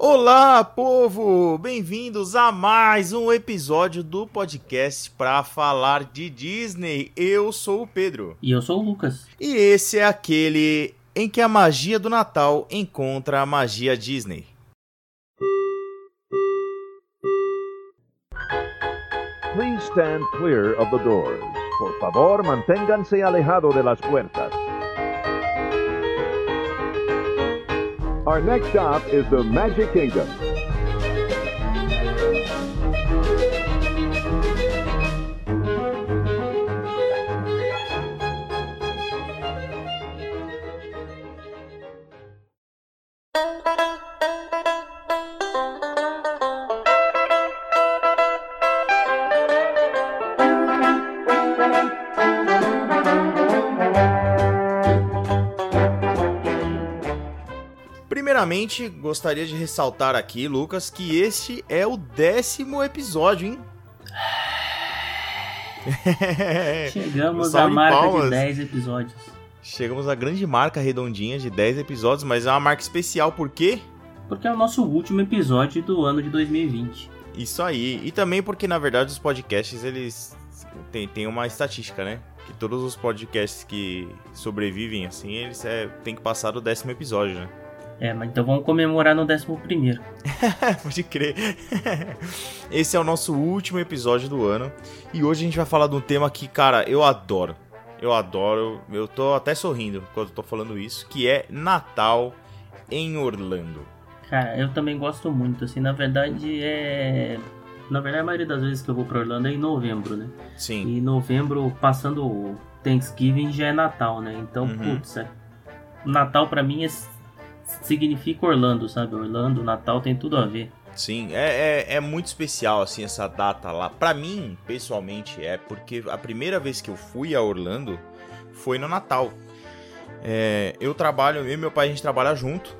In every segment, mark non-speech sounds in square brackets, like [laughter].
Olá, povo! Bem-vindos a mais um episódio do podcast para falar de Disney. Eu sou o Pedro. E eu sou o Lucas. E esse é aquele em que a magia do Natal encontra a magia Disney. Please stand clear of the doors. Por favor, manténganse alejado de las puertas. Our next stop is the Magic Kingdom. Primeiramente, gostaria de ressaltar aqui, Lucas, que este é o décimo episódio, hein? [laughs] Chegamos à marca palmas. de 10 episódios. Chegamos à grande marca redondinha de 10 episódios, mas é uma marca especial, por quê? Porque é o nosso último episódio do ano de 2020. Isso aí. E também porque, na verdade, os podcasts, eles têm, têm uma estatística, né? Que todos os podcasts que sobrevivem, assim, eles é, têm que passar do décimo episódio, né? É, mas então vamos comemorar no 11 primeiro. [laughs] Pode crer. [laughs] Esse é o nosso último episódio do ano. E hoje a gente vai falar de um tema que, cara, eu adoro. Eu adoro. Eu tô até sorrindo quando eu tô falando isso. Que é Natal em Orlando. Cara, eu também gosto muito, assim, na verdade é... Na verdade, a maioria das vezes que eu vou pra Orlando é em novembro, né? Sim. E em novembro, passando o Thanksgiving, já é Natal, né? Então, Uhum. putz, é... Natal pra mim é... significa Orlando, sabe? Orlando, Natal tem tudo a ver. Sim, é, é, é muito especial, assim, essa data lá. Pra mim, pessoalmente, é porque a primeira vez que eu fui a Orlando foi no Natal. É, eu trabalho, eu e meu pai, a gente trabalha junto.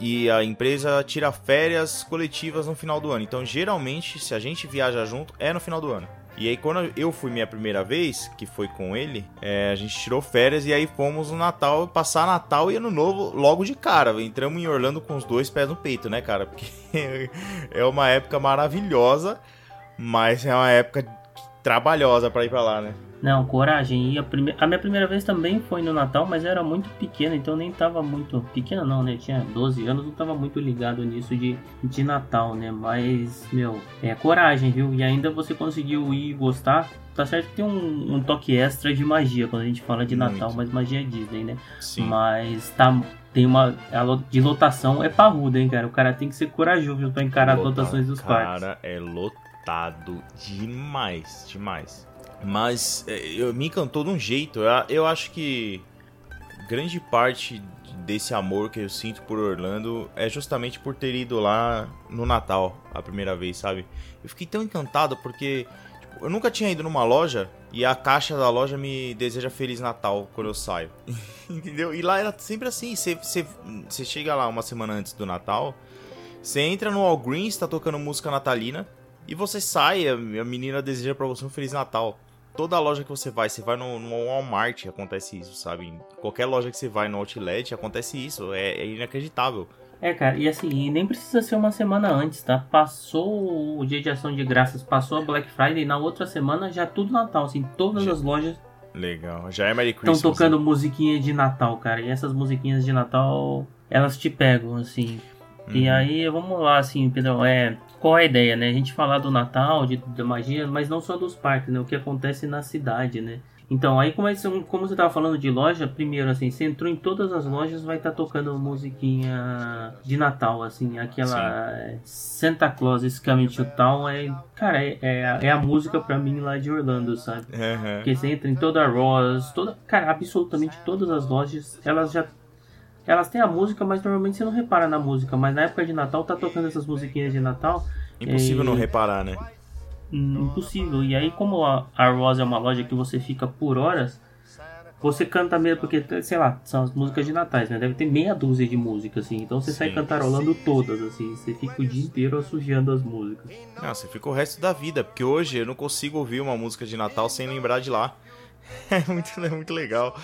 E a empresa tira férias coletivas no final do ano. Então, geralmente, se a gente viaja junto, é no final do ano. E aí, quando eu fui minha primeira vez, que foi com ele, é, a gente tirou férias e aí fomos no Natal, passar Natal e Ano Novo logo de cara. Entramos em Orlando com os dois pés no peito, né, cara? Porque [laughs] é uma época maravilhosa, mas é uma época trabalhosa pra ir pra lá, né? Não, coragem. E a, prime... a minha primeira vez também foi no Natal, mas era muito pequena, então nem tava muito. Pequena não, né? Eu tinha 12 anos, não tava muito ligado nisso de, de Natal, né? Mas, meu, é coragem, viu? E ainda você conseguiu ir e gostar. Tá certo que tem um, um toque extra de magia quando a gente fala de Natal, Muito. mas magia é Disney, né? Sim. Mas tá. Tem uma. A de lotação é parruda, hein, cara? O cara tem que ser corajoso pra encarar as lotações dos parques. Cara, é lotado demais, demais. Mas é, eu, me encantou de um jeito. Eu, eu acho que grande parte desse amor que eu sinto por Orlando é justamente por ter ido lá no Natal a primeira vez, sabe? Eu fiquei tão encantado porque tipo, eu nunca tinha ido numa loja e a caixa da loja me deseja Feliz Natal quando eu saio. [laughs] Entendeu? E lá era sempre assim. Você, chega lá uma semana antes do Natal, você entra no Walgreens, tá tocando música natalina, e você sai, a menina deseja pra você um Feliz Natal. Toda loja que você vai, você vai no, no Walmart, acontece isso, sabe? Em qualquer loja que você vai no Outlet, acontece isso. É, é inacreditável. É, cara, e assim, e nem precisa ser uma semana antes, tá? Passou o dia de ação de graças, passou a Black Friday, na outra semana já tudo Natal, assim, todas Já- as lojas Legal. Já é Merry estão Christmas. tocando musiquinha de Natal, cara. E essas musiquinhas de Natal, elas te pegam, assim. E Uhum. aí, vamos lá, assim, Pedro, é, qual é a ideia, né? A gente falar do Natal, de, da magia, mas não só dos parques, né? O que acontece na cidade, né? Então, aí como, é, como você tava falando de loja, primeiro, assim, você entrou em todas as lojas, vai estar tocando musiquinha de Natal, assim, aquela é, Santa Claus is Coming to Town, é, cara, é, é, a- é a música pra mim lá de Orlando, sabe? Uhum. Porque você entra em toda a Ross, toda, cara, absolutamente todas as lojas, elas já elas têm a música, mas normalmente você não repara na música, mas na época de Natal tá tocando essas musiquinhas de Natal, Impossível E- não reparar, né? impossível. E aí como a, a Ross é uma loja que você fica por horas, você canta mesmo, porque, sei lá, são as músicas de natais, né? Deve ter meia dúzia de músicas, assim. Então você sai Sim. cantarolando todas, assim. Você fica o dia inteiro assujando as músicas. Não, você fica o resto da vida, porque hoje eu não consigo ouvir uma música de Natal sem lembrar de lá. [laughs] É muito, é muito legal.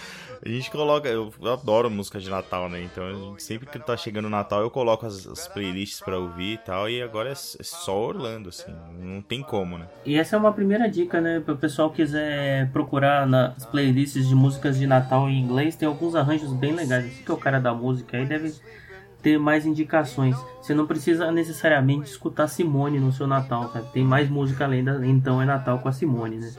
A gente coloca. Eu adoro música de Natal, né? Então, sempre que tá chegando o Natal, eu coloco as, as playlists pra ouvir e tal. E agora é, é, só Orlando, assim. Não tem como, né? E essa é uma primeira dica, né? Para o pessoal quiser procurar nas playlists de músicas de Natal em inglês, tem alguns arranjos bem legais. Você que é o cara da música aí deve ter mais indicações. Você não precisa necessariamente escutar Simone no seu Natal, sabe? Tem mais música além da Então é Natal com a Simone, né?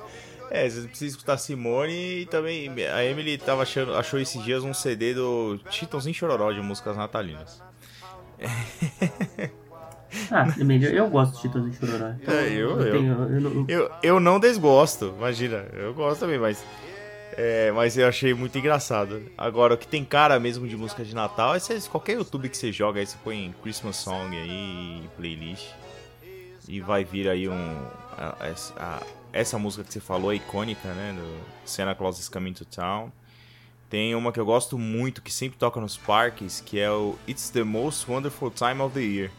É, você precisa escutar Simone e também a Emily tava achando, achou esses dias um CD do Titãozinho Chororó de músicas natalinas. [laughs] Ah, eu gosto de Titãozinho Chororó. É, eu, eu, eu, eu, eu, eu não desgosto, imagina. Eu gosto também, mas é, mas eu achei muito engraçado. Agora, o que tem cara mesmo de música de Natal é qualquer YouTube que você joga aí, você põe Christmas Song aí, playlist. E vai vir aí um. A, a, essa música que você falou é icônica, né? Do Santa Claus is Coming to Town. Tem uma que eu gosto muito, que sempre toca nos parques, que é o It's the Most Wonderful Time of the Year.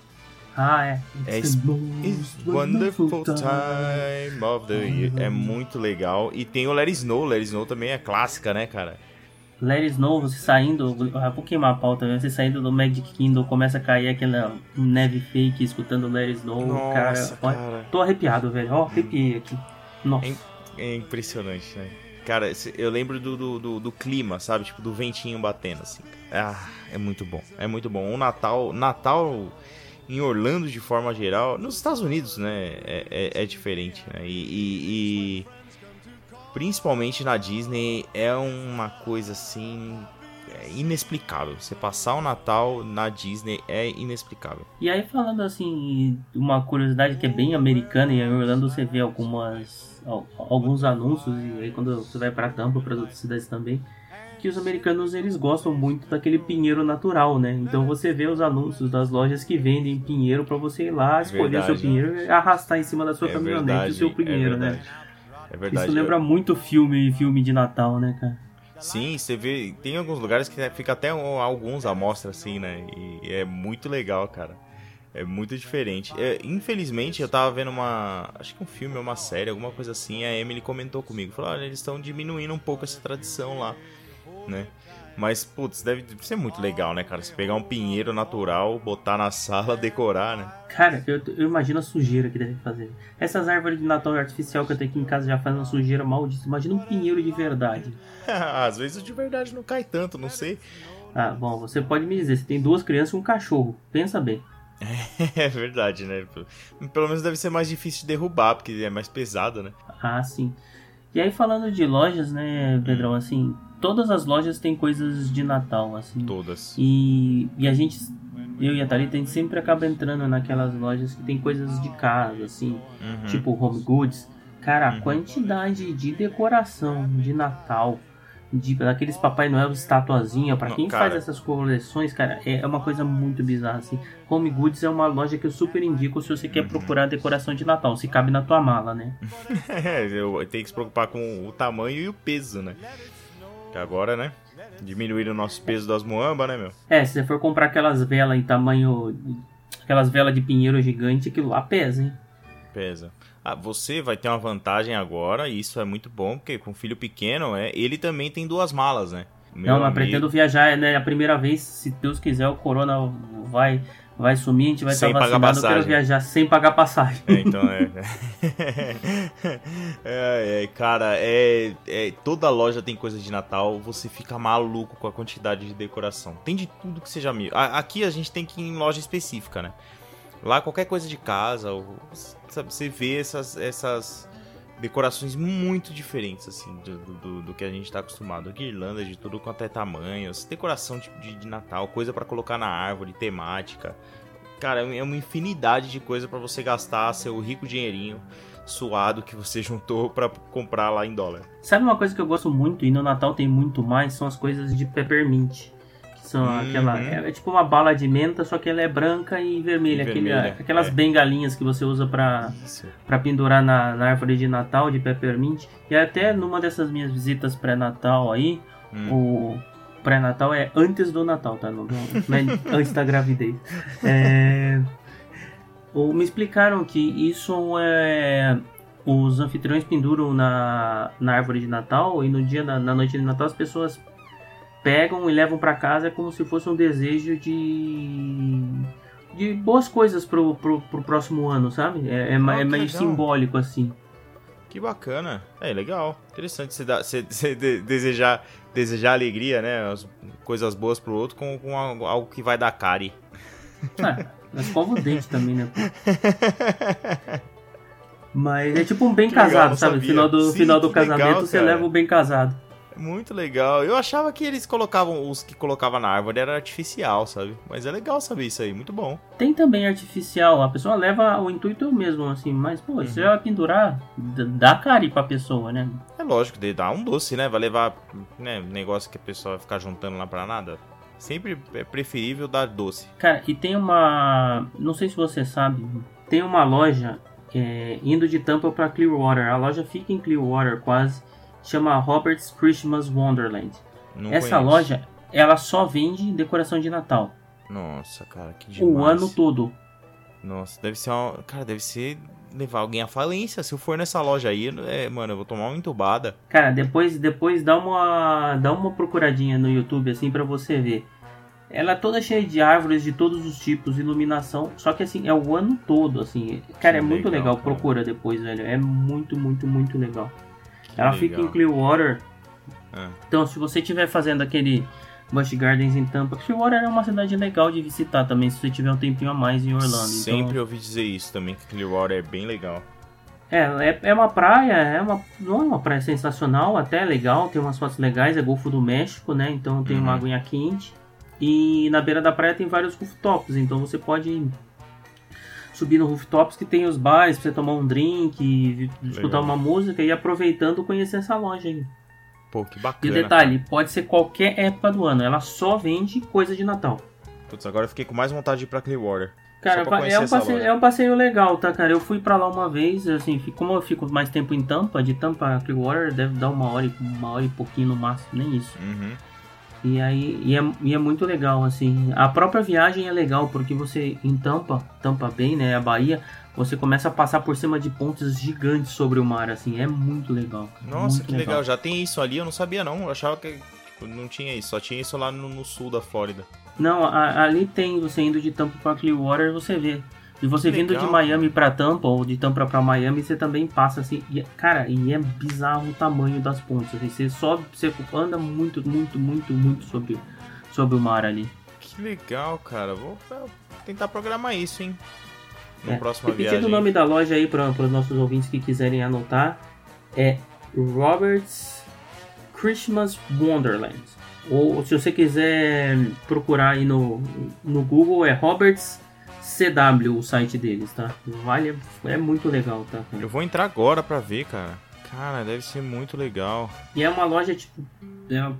Ah, é. It's, é it's wonderful time of the year. É muito legal. E tem o Let It Snow. Let It Snow também é clássica, né, cara? Let It Snow, você saindo, vou queimar a pauta, né? você saindo do Magic Kingdom, começa a cair aquela neve fake escutando Let It Snow, Nossa, cara, cara. tô arrepiado, velho, ó, arrepiei aqui. Nossa. É, é impressionante, né? Cara, eu lembro do, do, do, do, clima, sabe? Tipo, do ventinho batendo, assim. Ah, é muito bom. É muito bom. O Natal. Natal em Orlando de forma geral. Nos Estados Unidos, né? É, é, é diferente, né? E, e, e, principalmente na Disney é uma coisa assim. É inexplicável. Você passar o Natal na Disney é inexplicável. E aí, falando assim, uma curiosidade que é bem americana, e em Orlando você vê algumas, alguns anúncios, e aí quando você vai para Tampa, para outras cidades também, que os americanos eles gostam muito daquele pinheiro natural, né? Então você vê os anúncios das lojas que vendem pinheiro para você ir lá, escolher o seu pinheiro e arrastar em cima da sua é caminhonete verdade, o seu pinheiro, é né? É verdade. Isso lembra muito filme filme de Natal, né, cara? Sim, você vê, tem alguns lugares que fica até alguns amostras assim, né? E é muito legal, cara. É muito diferente. É, infelizmente, eu tava vendo uma. Acho que um filme ou uma série, alguma coisa assim. A Emily comentou comigo. Falou: olha, eles estão diminuindo um pouco essa tradição lá né? Mas, putz, deve ser muito legal, né, cara? Você pegar um pinheiro natural, botar na sala, decorar, né? Cara, eu, eu imagino a sujeira que deve fazer. Essas árvores de Natal artificial que eu tenho aqui em casa já fazem uma sujeira maldita. Imagina um pinheiro de verdade. [laughs] Às vezes o de verdade não cai tanto, não sei. Ah, bom, você pode me dizer, você tem duas crianças e um cachorro. Pensa bem. [laughs] É verdade, né? Pelo menos deve ser mais difícil de derrubar, porque é mais pesado, né? Ah, sim. E aí falando de lojas, né, Pedrão, assim, todas as lojas têm coisas de Natal, assim. Todas. E, e a gente, eu e a Thalita, a gente sempre acaba entrando naquelas lojas que tem coisas de casa, assim, uhum. tipo home goods. Cara, a uhum. quantidade de decoração de Natal, de daqueles Papai Noel estatuazinha, para quem cara. faz essas coleções, cara, é uma coisa muito bizarra, assim. Home Goods é uma loja que eu super indico se você quer uhum. procurar decoração de Natal, se cabe na tua mala, né? [laughs] é, eu tenho que se preocupar com o tamanho e o peso, né? Que agora, né? Diminuir o nosso peso das moambas, né, meu? É, se você for comprar aquelas velas em tamanho. Aquelas velas de pinheiro gigante, aquilo lá pesa, hein? Pesa. Ah, você vai ter uma vantagem agora, e isso é muito bom, porque com filho pequeno, é, ele também tem duas malas, né? Meu Não, mas amigo... pretendo viajar, né? A primeira vez, se Deus quiser, o Corona vai vai sumir, a gente vai sem estar vacinado, pagar eu quero viajar sem pagar passagem. É, então é. [laughs] é, é cara, é, é, toda loja tem coisa de Natal, você fica maluco com a quantidade de decoração. Tem de tudo que seja mil. Aqui a gente tem que ir em loja específica, né? Lá qualquer coisa de casa, você vê essas, essas decorações muito diferentes, assim, do, do, do que a gente está acostumado. Guirlandas de tudo quanto é tamanhos, decoração tipo de, de Natal, coisa para colocar na árvore, temática. Cara, é uma infinidade de coisa para você gastar seu rico dinheirinho suado que você [laughs] juntou para comprar lá em dólar. Sabe uma coisa que eu gosto muito e no Natal tem muito mais? São as coisas de peppermint. São uhum. aquela, é, é, tipo uma bala de menta, só que ela é branca e vermelha. E aquele, vermelha aquelas é. bengalinhas que você usa para pendurar na, na, árvore de Natal de peppermint. E até numa dessas minhas visitas pré-natal aí, hum. o pré-natal é antes do Natal, tá? Não, não é antes da gravidez. É, ou me explicaram que isso é os anfitriões penduram na, na árvore de Natal e no dia da, na noite de Natal as pessoas pegam e levam para casa como se fosse um desejo de de boas coisas pro, pro, pro próximo ano, sabe? É, é, Ah, é meio legal. simbólico assim. Que bacana. É, legal. Interessante você, dar, você, você de- desejar, desejar alegria, né? As coisas boas pro outro com, com algo, que vai dar cari. Ah, [laughs] escova o dente também, né? Mas é tipo um bem Que legal, casado, não sabe? sabia. Final do, Sim, final do casamento legal, você leva o bem casado. Muito legal. Eu achava que eles colocavam, os que colocavam na árvore era artificial, sabe? Mas é legal saber isso aí, muito bom. Tem também artificial, a pessoa leva o intuito mesmo, assim, mas, pô, Uhum. vai pendurar, d- dá cari pra pessoa, né? É lógico, dar um doce, né? Vai levar, né, negócio que a pessoa vai ficar juntando lá pra nada. Sempre é preferível dar doce. Cara, e tem uma. Não sei se você sabe, tem uma loja é, indo de Tampa pra Clearwater. A loja fica em Clearwater quase. Chama Robert's Christmas Wonderland. Não Essa conheço. loja, ela só vende decoração de Natal. Nossa, cara, que demais. O ano todo. Nossa, deve ser uma... Cara, deve ser levar alguém à falência. Se eu for nessa loja aí, é, mano, eu vou tomar uma entubada. Cara, depois, depois dá uma dá uma procuradinha no YouTube assim pra você ver. Ela é toda cheia de árvores de todos os tipos, iluminação, só que assim é o ano todo, assim. Cara, Que é muito legal, legal. Procura depois, velho. É muito, muito, muito legal. Ela fica em legal. Clearwater. Ah. Então, se você estiver fazendo aquele Busch Gardens em Tampa, Clearwater é uma cidade legal de visitar também, se você tiver um tempinho a mais em Orlando. Sempre Então, ouvi dizer isso também, que Clearwater é bem legal. é, é, é uma praia, é uma, não é uma praia sensacional, até é legal, tem umas fotos legais, é Golfo do México, né? Então tem uma Uhum. aguinha quente. E na beira da praia tem vários rooftops, então você pode subir no rooftops que tem os bares pra você tomar um drink, e escutar uma música e aproveitando conhecer essa loja aí. Pô, que E bacana. o detalhe, pode ser qualquer época do ano, ela só vende coisa de Natal. Putz, agora eu fiquei com mais vontade de ir pra Clearwater. Cara, é um, passeio, é um passeio legal, tá, cara? Eu fui pra lá uma vez, assim, como eu fico mais tempo em Tampa, de Tampa a Clearwater deve dar uma hora, e- uma hora e pouquinho no máximo, nem isso. Uhum. E aí, e é, e é muito legal, assim. A própria viagem é legal, porque você, em Tampa, Tampa Bay, né, a Bahia, você começa a passar por cima de pontes gigantes sobre o mar, assim, é muito legal. cara, Nossa, muito que legal. Já tem isso ali, eu não sabia não. Eu achava que tipo, não tinha isso. Só tinha isso lá no, no sul da Flórida. Não, a- ali tem, você indo de Tampa pra Clearwater, você vê. E você Que vindo legal, de Miami pra Tampa, ou de Tampa pra Miami, você também passa assim. E, cara, e é bizarro o tamanho das pontes. Assim, você sobe, você anda muito, muito, muito, muito sobre, sobre o mar ali. Que legal, cara. Vou tentar programar isso, hein? Na É, próxima Repetindo o nome da loja aí para os nossos ouvintes que quiserem anotar, é Robert's Christmas Wonderland. Ou se você quiser procurar aí no, no Google, é Robert's CW, o site deles, tá? Vale, é muito legal, tá? cara? Eu vou entrar agora pra ver, cara. Cara, deve ser muito legal. E é uma loja, tipo, é-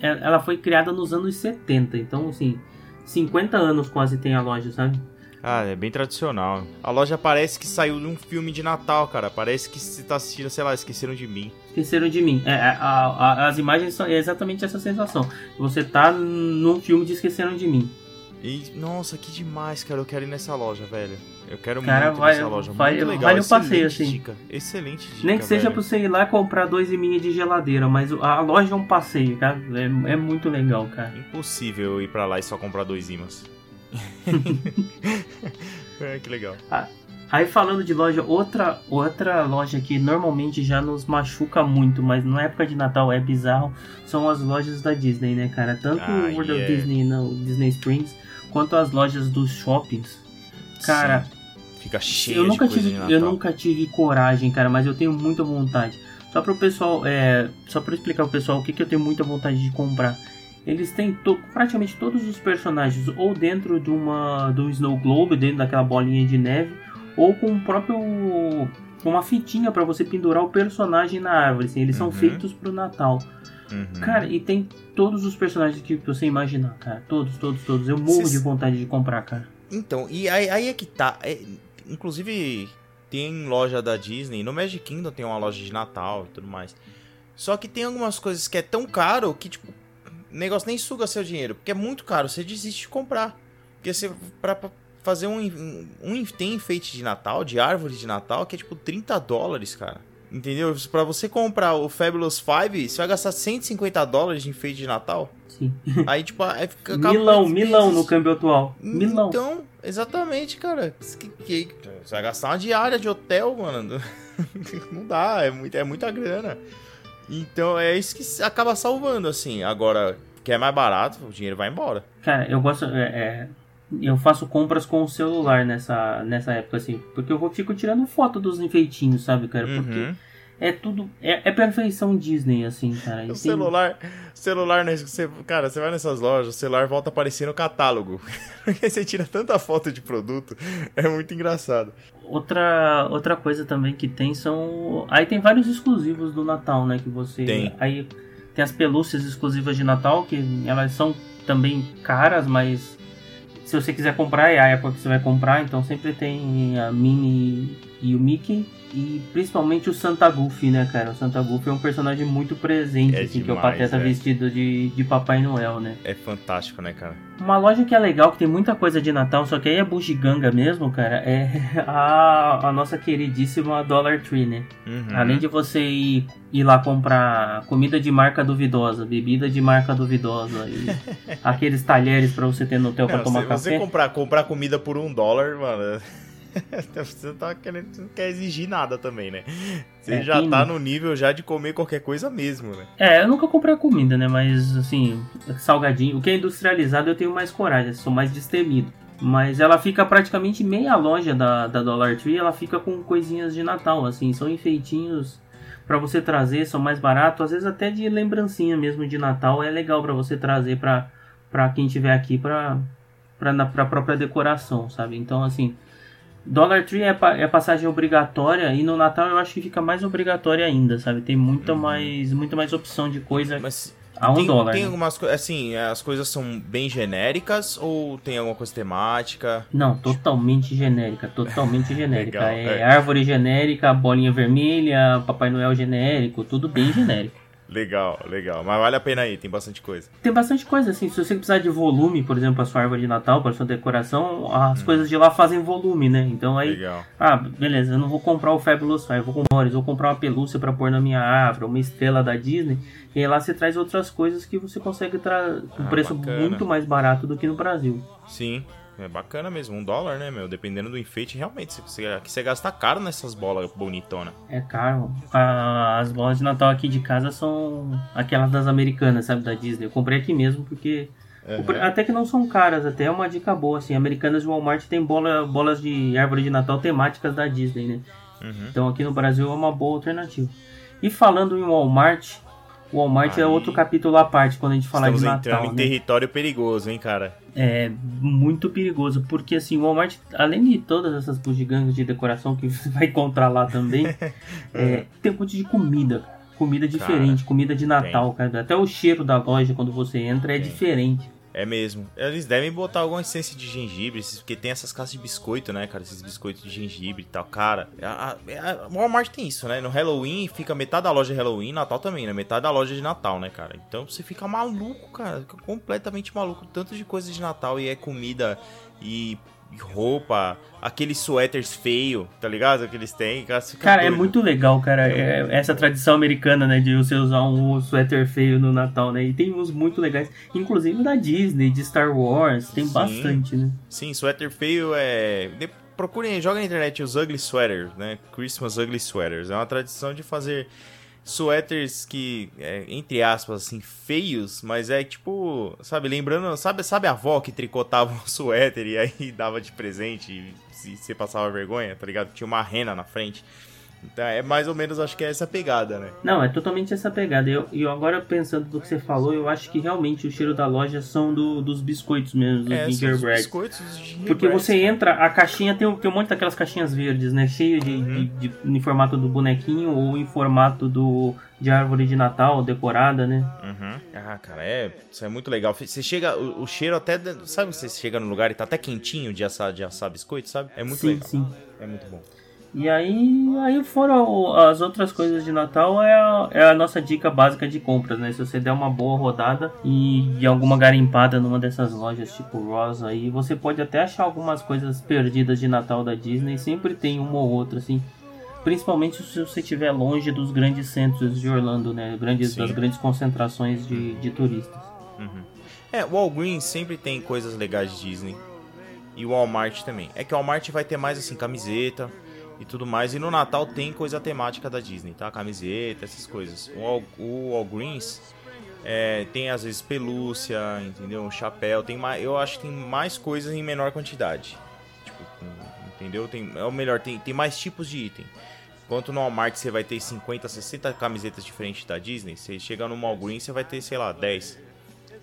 é- ela foi criada nos anos 70, então, assim, 50 anos quase tem a loja, sabe? Ah, é bem tradicional. A loja parece que saiu de um filme de Natal, cara. Parece que você tá assistindo, sei lá, esqueceram de mim. Esqueceram de mim. É, a- a- as imagens são é exatamente essa sensação. Você tá num filme de Esqueceram de mim. E, nossa, que demais, cara. Eu quero ir nessa loja, velho. Eu quero Cara, muito vai- nessa loja. vai- muito legal. vale o passeio, assim. dica. Excelente dica, Nem que seja velho. pra você ir lá comprar dois e de geladeira, mas a loja é um passeio, cara. É, é muito legal, cara. Impossível ir pra lá e só comprar dois imãs. [laughs] é, que legal. Aí falando de loja, outra, outra loja que normalmente já nos machuca muito, mas na época de Natal é bizarro, são as lojas da Disney, né, cara? Tanto Ah, o World of yeah. Disney, não, Disney Springs, quanto as lojas dos shoppings. Cara, Sim. Fica cheio eu nunca tive, eu nunca tive coragem, cara, mas eu tenho muita vontade. Só para o pessoal, é, só para explicar pro pessoal o que, que eu tenho muita vontade de comprar. Eles têm to- praticamente todos os personagens ou dentro de uma do Snow Globe, dentro daquela bolinha de neve, ou com o próprio com uma fitinha para você pendurar o personagem na árvore. Assim, eles são Uhum. feitos pro Natal. Uhum. Cara, e tem todos os personagens que você imaginar, cara. Todos, todos, todos. Eu morro Cês- de vontade de comprar, cara. Então, e aí, aí é que tá. é, inclusive, tem loja da Disney. No Magic Kingdom tem uma loja de Natal e tudo mais. Só que tem algumas coisas que é tão caro que, tipo, o negócio nem suga seu dinheiro. Porque é muito caro, você desiste de comprar. Porque você, pra, pra fazer um, um, um. Tem enfeite de Natal, de árvore de Natal, que é tipo 30 dólares, cara. Entendeu? Pra você comprar o Fabulous 5, você vai gastar 150 dólares de enfeite de Natal. Sim. Aí, tipo, é, fica Milão, milão no câmbio atual. Milão. Então, exatamente, cara. Você vai gastar uma diária de hotel, mano. [laughs] Não dá, é, muito, é muita grana. Então, é isso que acaba salvando, assim. Agora, que é mais barato, o dinheiro vai embora. Cara, eu gosto. É, é, eu faço compras com o celular nessa, nessa época, assim. Porque eu vou, fico tirando foto dos enfeitinhos, sabe, cara? Porque Uhum. é tudo. É, é perfeição Disney, assim, cara. E O tem- celular, celular, né, você, cara, você vai nessas lojas, o celular volta a aparecer no catálogo. [laughs] Porque você tira tanta foto de produto, é muito engraçado. Outra, outra coisa também que tem são. Aí tem vários exclusivos do Natal, né? Que você. Tem. Aí tem as pelúcias exclusivas de Natal, que elas são também caras, mas se você quiser comprar, é a época que você vai comprar, então sempre tem a Minnie e o Mickey. E principalmente o Santa Goofy, né, cara? O Santa Goofy é um personagem muito presente, É assim, que é o demais, Pateta é. vestido de, de Papai Noel, né? É fantástico, né, cara? Uma loja que é legal, que tem muita coisa de Natal, só que aí é bugiganga mesmo, cara, é [laughs] a, a nossa queridíssima Dollar Tree, né? Uhum. Além de você ir, ir lá comprar comida de marca duvidosa, bebida de marca duvidosa e [laughs] aqueles talheres pra você ter no hotel pra Não, tomar se café. você comprar, comprar comida por um dólar, mano. [laughs] Você não tá querendo, você não quer exigir nada também, né? Você É, já tá no nível já de comer qualquer coisa mesmo, né? É, eu nunca comprei comida, né? Mas assim, salgadinho. O que é industrializado eu tenho mais coragem, sou mais destemido. Mas ela fica praticamente meia loja da, da Dollar Tree, ela fica com coisinhas de Natal, assim, são enfeitinhos pra você trazer, são mais baratos, às vezes até de lembrancinha mesmo de Natal, é legal pra você trazer pra quem tiver aqui pra, pra, na, pra própria decoração, sabe? Então, assim, Dollar Tree é, pa- é passagem obrigatória e no Natal eu acho que fica mais obrigatória ainda, sabe? Tem muita mais, muita mais opção de coisa Mas a um tem, dólar. tem né? algumas coisas, assim, as coisas são bem genéricas ou tem alguma coisa temática? Não, totalmente genérica, totalmente genérica. [laughs] Legal, é, é. árvore genérica, bolinha vermelha, Papai Noel genérico, tudo bem [laughs] genérico. Legal, legal. Mas vale a pena aí, tem bastante coisa. Tem bastante coisa assim, se você precisar de volume, por exemplo, a sua árvore de Natal, para sua decoração, as coisas de lá fazem volume, né? Então aí, Hum. Legal. ah, beleza, eu não vou comprar o Fabulous Five, vou comprar, vou comprar uma pelúcia para pôr na minha árvore, uma estrela da Disney, e aí lá você traz outras coisas que você consegue trazer com Ah, preço bacana. muito mais barato do que no Brasil. Sim, é bacana mesmo. Um dólar, né, meu? Dependendo do enfeite, realmente. Você, aqui você gasta caro nessas bolas bonitonas. É caro. A- As bolas de Natal aqui de casa são aquelas das americanas, sabe, da Disney. Eu comprei aqui mesmo porque. comprei- Até que não são caras, até é uma dica boa, assim. Americanas e Walmart tem bola, bolas de árvore de Natal temáticas da Disney, né? Uhum. Então aqui no Brasil é uma boa alternativa. E falando em Walmart, o Walmart é Aí- outro capítulo à parte quando a gente falar Estamos de entrando Natal. em né? território perigoso, hein, cara? É muito perigoso, porque assim, o Walmart, além de todas essas bugigangas de decoração que [laughs] você vai encontrar lá também, [laughs] é, tem um monte de comida, cara. Comida diferente, comida de Natal, cara. Até o cheiro da loja quando você entra é Tem. diferente. É mesmo. Eles devem botar alguma essência de gengibre, porque tem essas caixas de biscoito, né, cara? Esses biscoitos de gengibre e tal. Cara, a, a, a Walmart tem isso, né? No Halloween fica metade da loja é Halloween, Natal também, né? Metade da loja é de Natal, né, cara? Então você fica maluco, cara. Fica completamente maluco. Tanto de coisa de Natal e é comida e roupa, aqueles suéteres feio, tá ligado? Que eles têm. Cara, Cara, é muito legal, cara, é- essa tradição americana, né, de você usar um suéter feio no Natal, né? E tem uns muito legais, inclusive da Disney, de Star Wars, tem Sim. bastante, né? Sim, suéter feio é. Procurem, joga na internet os ugly sweaters, né? Christmas ugly sweaters. É uma tradição de fazer suéteres que, é, entre aspas, assim, feios, mas é tipo, sabe, lembrando, sabe, sabe a avó que tricotava [laughs] um suéter e aí dava de presente e se você passava vergonha, tá ligado? Tinha uma rena na frente. Então é mais ou menos, acho que é essa pegada, né? Não, é totalmente essa pegada. E eu, eu agora pensando do que você falou, eu acho que realmente o cheiro da loja são do- dos biscoitos mesmo, dos É, são os gingerbread. biscoitos gingerbread, Porque você entra, a caixinha tem, um- tem um monte daquelas caixinhas verdes, né? Cheio de, Uhum. de- de- em formato do bonequinho ou em formato do, de árvore de Natal decorada, né? Uhum. Ah, cara, é, isso é muito legal. Você chega, o, o cheiro até, sabe, você chega no lugar e tá até quentinho de assar, de assar biscoito, sabe? É muito sim, legal. sim. É muito bom. E aí, aí fora o- as outras coisas de Natal, é a, é a nossa dica básica de compras, né? Se você der uma boa rodada e de alguma garimpada numa dessas lojas tipo Rosa aí, você pode até achar algumas coisas perdidas de Natal da Disney. Sempre tem uma ou outra, assim. principalmente se você estiver longe dos grandes centros de Orlando, né? Grandes, Sim. das grandes concentrações de, de turistas. Uhum. É, o Walgreens sempre tem coisas legais de Disney. E o Walmart também. É que o Walmart vai ter mais assim, camiseta e tudo mais. E no Natal tem coisa temática da Disney, tá? Camiseta, essas coisas. O, o Walgreens é, tem às vezes pelúcia, entendeu? Um chapéu. Tem mais, eu acho que tem mais coisas em menor quantidade. Tipo, entendeu? Tem, é o melhor, tem, tem mais tipos de item. Enquanto no Walmart você vai ter 50, 60 camisetas diferentes da Disney, você chega no Walgreens você vai ter, sei lá, 10.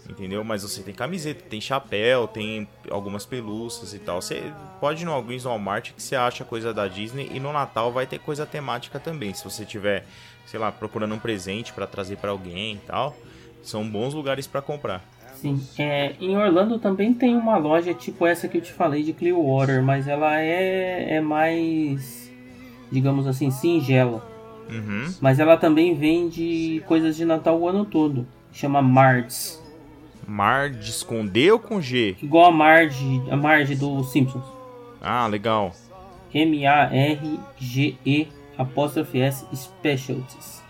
Entendeu? Mas você tem camiseta, tem chapéu, tem algumas pelúcias e tal. Você pode ir no no Walmart que você acha coisa da Disney e no Natal vai ter coisa temática também. Se você tiver, sei lá, procurando um presente pra trazer pra alguém e tal, são bons lugares pra comprar. Sim, é, em Orlando também tem uma loja tipo essa que eu te falei de Clearwater, mas ela é, é mais, digamos assim, singela. Uhum. Mas ela também vende coisas de Natal o ano todo. Chama Mards. Mar de esconder ou com G? Igual a Marge, a Marge do Simpsons. Ah, legal. M-A-R-G-E apóstrofe S Specialties.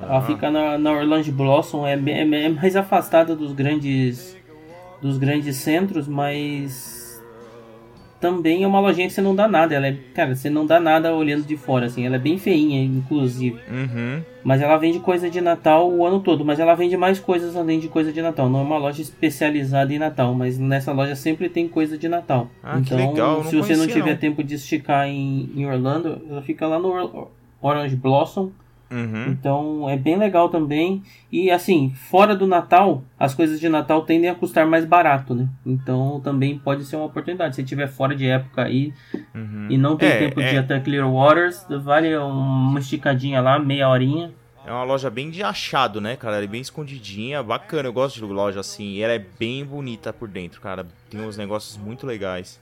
Ela Ah. fica na, na Orlando Blossom, é, é, é mais afastada dos grandes dos grandes centros, mas também é uma lojinha que você não dá nada. Ela é, cara, você não dá nada olhando de fora, assim. Ela é bem feinha, inclusive. Uhum. Mas ela vende coisa de Natal o ano todo. Mas ela vende mais coisas além de coisa de Natal. Não é uma loja especializada em Natal, mas nessa loja sempre tem coisa de Natal. Ah, então, legal, se você não tiver não. tempo de esticar em, em Orlando, ela fica lá no Or- Orange Blossom. Uhum. Então é bem legal também. E assim, fora do Natal, as coisas de Natal tendem a custar mais barato, né? Então também pode ser uma oportunidade. Se tiver fora de época aí Uhum. e não tem É, tempo de é. ir até Clearwaters, vale uma esticadinha lá, meia horinha. É uma loja bem de achado, né, cara? Ela é bem escondidinha, bacana. Eu gosto de loja assim. E ela é bem bonita por dentro, cara. Tem uns negócios muito legais.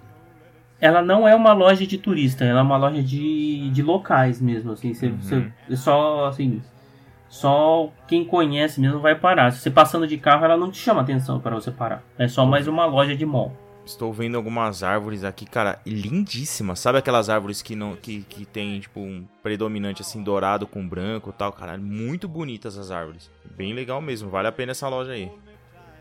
Ela não é uma loja de turista, ela é uma loja de, de locais mesmo, assim, você, Uhum. você- é só assim, só quem conhece mesmo vai parar. Se você passando de carro, ela não te chama atenção para você parar. É só mais uma loja de mall. Estou vendo algumas árvores aqui, cara, lindíssimas. Sabe aquelas árvores que não que, que tem tipo um predominante assim dourado com branco e tal, cara? Muito bonitas as árvores. Bem legal mesmo. Vale a pena essa loja aí.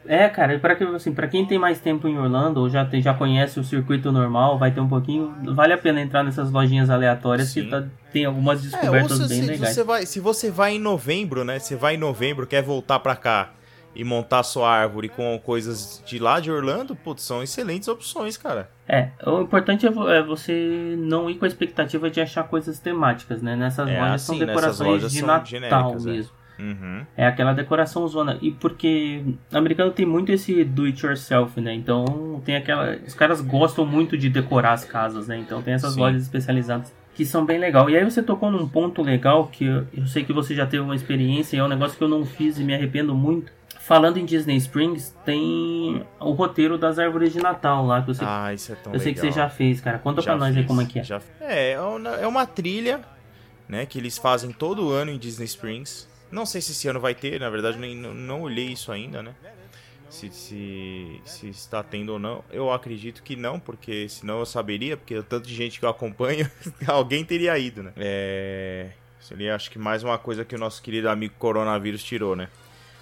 É, cara, e para que assim, para quem tem mais tempo em Orlando ou já tem, já conhece o circuito normal, vai ter um pouquinho, vale a pena entrar nessas lojinhas aleatórias Sim. que tá- tem algumas É, descobertas se, bem se legais. você vai, se você vai em novembro, né? Você vai em novembro, quer voltar pra cá e montar sua árvore com coisas de lá de Orlando, putz, são excelentes opções, cara. É, o importante é é você não ir com a expectativa de achar coisas temáticas, né? Nessas É, lojas são assim, nessas decorações lojas de são Natal genéricas, é. Uhum. É aquela decoração zona. E porque o americano tem muito esse do it yourself, né? Então tem aquela. Os caras gostam muito de decorar as casas, né? Então tem essas Sim. lojas especializadas que são bem legal. E aí você tocou num ponto legal que eu, eu sei que você já teve uma experiência e é um negócio que eu não fiz e me arrependo muito. Falando em Disney Springs, tem o roteiro das árvores de Natal lá que você Ah, isso é tão eu sei que você legal. já fez, cara. Conta Já pra nós aí fiz, como é que é. já- É, é uma- é uma trilha, né, que eles fazem todo ano em Disney Springs. Não sei se esse ano vai ter, na verdade nem, não, olhei isso ainda, né? Se, se, se está tendo ou não. Eu acredito que não, porque senão eu saberia, porque o tanto de gente que eu acompanho, [laughs] alguém teria ido, né? É... Seria acho que mais uma coisa que o nosso querido amigo coronavírus tirou, né?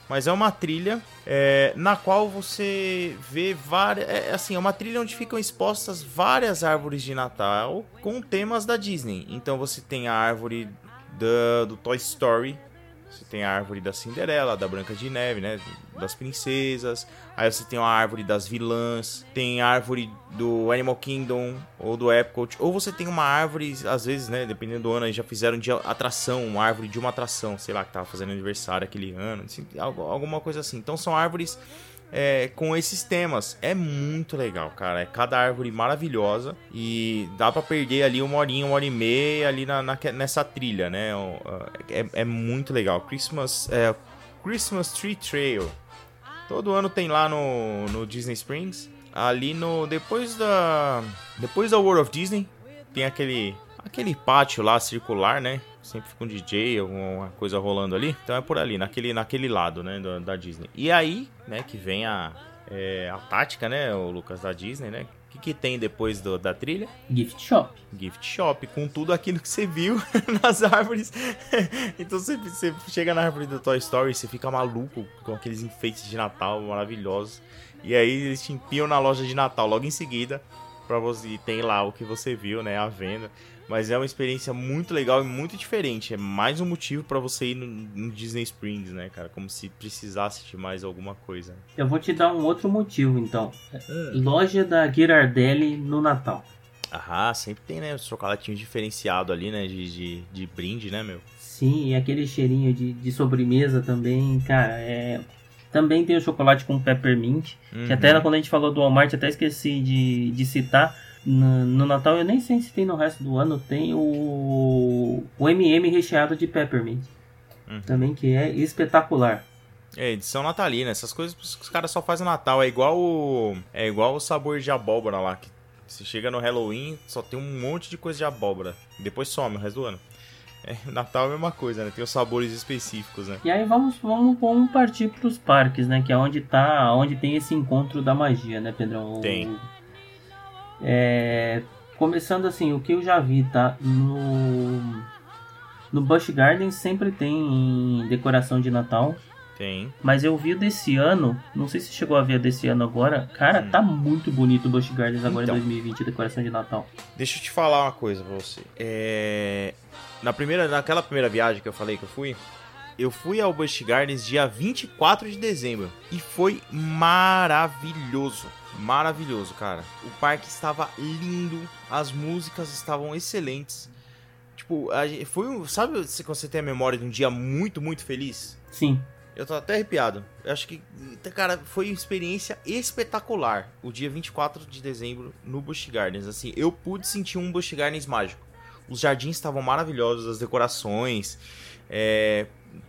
Mas é uma trilha é, na qual você vê várias. É, assim, é uma trilha onde ficam expostas várias árvores de Natal com temas da Disney. Então você tem a árvore da- do Toy Story. Você tem a árvore da Cinderela, da Branca de Neve, né? Das princesas. Aí você tem a árvore das vilãs. Tem a árvore do Animal Kingdom ou do Epcot. Ou você tem uma árvore, às vezes, né? Dependendo do ano, já fizeram de atração, uma árvore de uma atração, sei lá, que tava fazendo aniversário aquele ano. assim, alguma coisa assim. Então são árvores é, com esses temas. É muito legal, cara. É cada árvore maravilhosa. E dá pra perder ali uma horinha, uma hora e meia ali na, na- nessa trilha, né? É, é muito legal. Christmas, é, Christmas Tree Trail. Todo ano tem lá no, no Disney Springs. Ali no. Depois da. Depois da World of Disney. Tem aquele. Aquele pátio lá circular, né? Sempre fica um DJ, alguma coisa rolando ali. Então é por ali, naquele, naquele lado, né? Da, da Disney. E aí, né, que vem a. é, a tática, né, o Lucas da Disney, né? que, que tem depois do, da trilha? Gift Shop. Gift Shop, com tudo aquilo que você viu [laughs] nas árvores. [laughs] então você, você chega na árvore do Toy Story, você fica maluco com aqueles enfeites de Natal maravilhosos. E aí eles te empiam na loja de Natal logo em seguida. Pra você, e tem lá o que você viu, né? A venda. Mas é uma experiência muito legal e muito diferente. É mais um motivo para você ir no, no, Disney Springs, né, cara? Como se precisasse de mais alguma coisa. Eu vou te dar um outro motivo, então. Hum. Loja da Girardelli no Natal. Ah, sempre tem, né? Os chocolatinhos diferenciados ali, né? De, de, de, brinde, né, meu? Sim, e aquele cheirinho de, de sobremesa também, cara, é... Também tem o chocolate com peppermint, uhum. que até quando a gente falou do Walmart, até esqueci de, de citar, no, no, Natal, eu nem sei se tem no resto do ano, tem o, o MM recheado de peppermint. Uhum. Também que é espetacular. É, edição natalina, essas coisas os caras só fazem no Natal. É igual o, é igual o sabor de abóbora lá, que você chega no Halloween, só tem um monte de coisa de abóbora. Depois some o resto do ano. É, [laughs] Natal é a mesma coisa, né? Tem os sabores específicos, né? E aí vamos, vamos, vamos partir para os parques, né? Que é onde tá, onde tem esse encontro da magia, né, Pedrão? Tem. É, começando assim, o que eu já vi, tá? No, no Busch Gardens sempre tem decoração de Natal. Tem. Mas eu vi desse ano, não sei se chegou a ver desse ano agora. Cara, hum. tá muito bonito o Busch Gardens agora então, em 2020, a decoração de Natal. Deixa eu te falar uma coisa pra você. É... Na primeira, naquela primeira viagem que eu falei que eu fui, eu fui ao Busch Gardens dia 24 de dezembro e foi maravilhoso. Maravilhoso, cara. O parque estava lindo, as músicas estavam excelentes. Tipo, foi um. Sabe se você tem a memória de um dia muito, muito feliz? Sim. Eu tô até arrepiado. Eu acho que, cara, foi uma experiência espetacular. O dia 24 de dezembro no Busch Gardens. Assim, eu pude sentir um Busch Gardens mágico. Os jardins estavam maravilhosos, as decorações. É,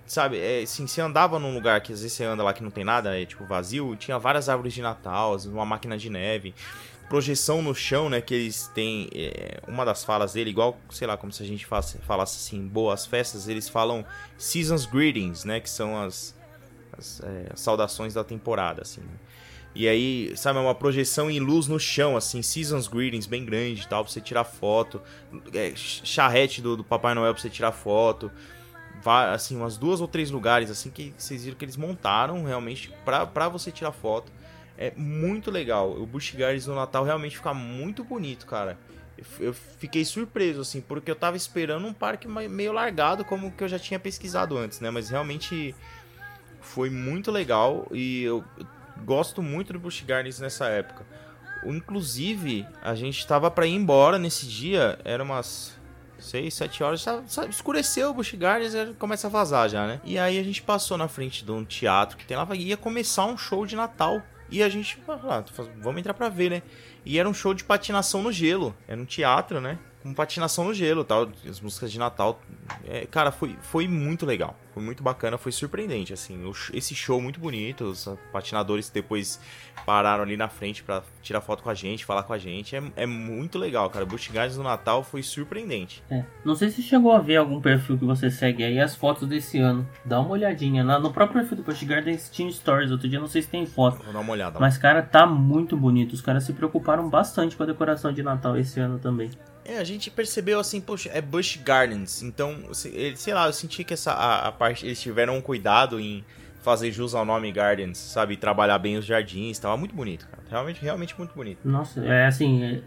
sabe, é, assim, você andava num lugar que às vezes você anda lá que não tem nada, é tipo vazio, tinha várias árvores de Natal, uma máquina de neve, projeção no chão, né, que eles têm, é, uma das falas dele, igual, sei lá, como se a gente falasse, assim, boas festas, eles falam Seasons Greetings, né, que são as, as, é, saudações da temporada, assim, né? E aí, sabe, é uma projeção em luz no chão, assim, Seasons Greetings bem grande e tal, pra você tirar foto. É, charrete do, do Papai Noel pra você tirar foto assim, umas duas ou três lugares assim que vocês viram que eles montaram realmente para você tirar foto. É muito legal. O Busch Gardens no Natal realmente fica muito bonito, cara. Eu, fiquei surpreso, assim, porque eu tava esperando um parque meio largado, como que eu já tinha pesquisado antes, né? Mas realmente foi muito legal e eu gosto muito do Busch Gardens nessa época. Inclusive, a gente tava para ir embora nesse dia, era umas 6, 7 horas, já, escureceu o Busch Gardens e começa a vazar já, né? E aí a gente passou na frente de um teatro que tem lá, ia começar um show de Natal. E a gente, ah, vamos entrar pra ver, né? E era um show de patinação no gelo. Era um teatro, né? Com patinação no gelo tal. As músicas de Natal. É, cara, foi, foi muito legal. Foi muito bacana, foi surpreendente, assim. O, esse show muito bonito. Os patinadores depois pararam ali na frente para tirar foto com a gente, falar com a gente. É, é muito legal, cara. Busch Gardens no Natal foi surpreendente. É. Não sei se chegou a ver algum perfil que você segue aí, as fotos desse ano. Dá uma olhadinha. Na, no próprio perfil do Busch Gardens tinha stories. Outro dia não sei se tem foto. Vou dar uma olhada. Mas, cara, tá muito bonito. Os caras se preocuparam bastante com a decoração de Natal esse ano também. É, a gente percebeu assim, poxa, é Bush Gardens, então, sei lá, eu senti que essa a, a, parte eles tiveram um cuidado em fazer jus ao nome Gardens, sabe, trabalhar bem os jardins, tava muito bonito, cara. Realmente, realmente muito bonito. Nossa, é assim, é,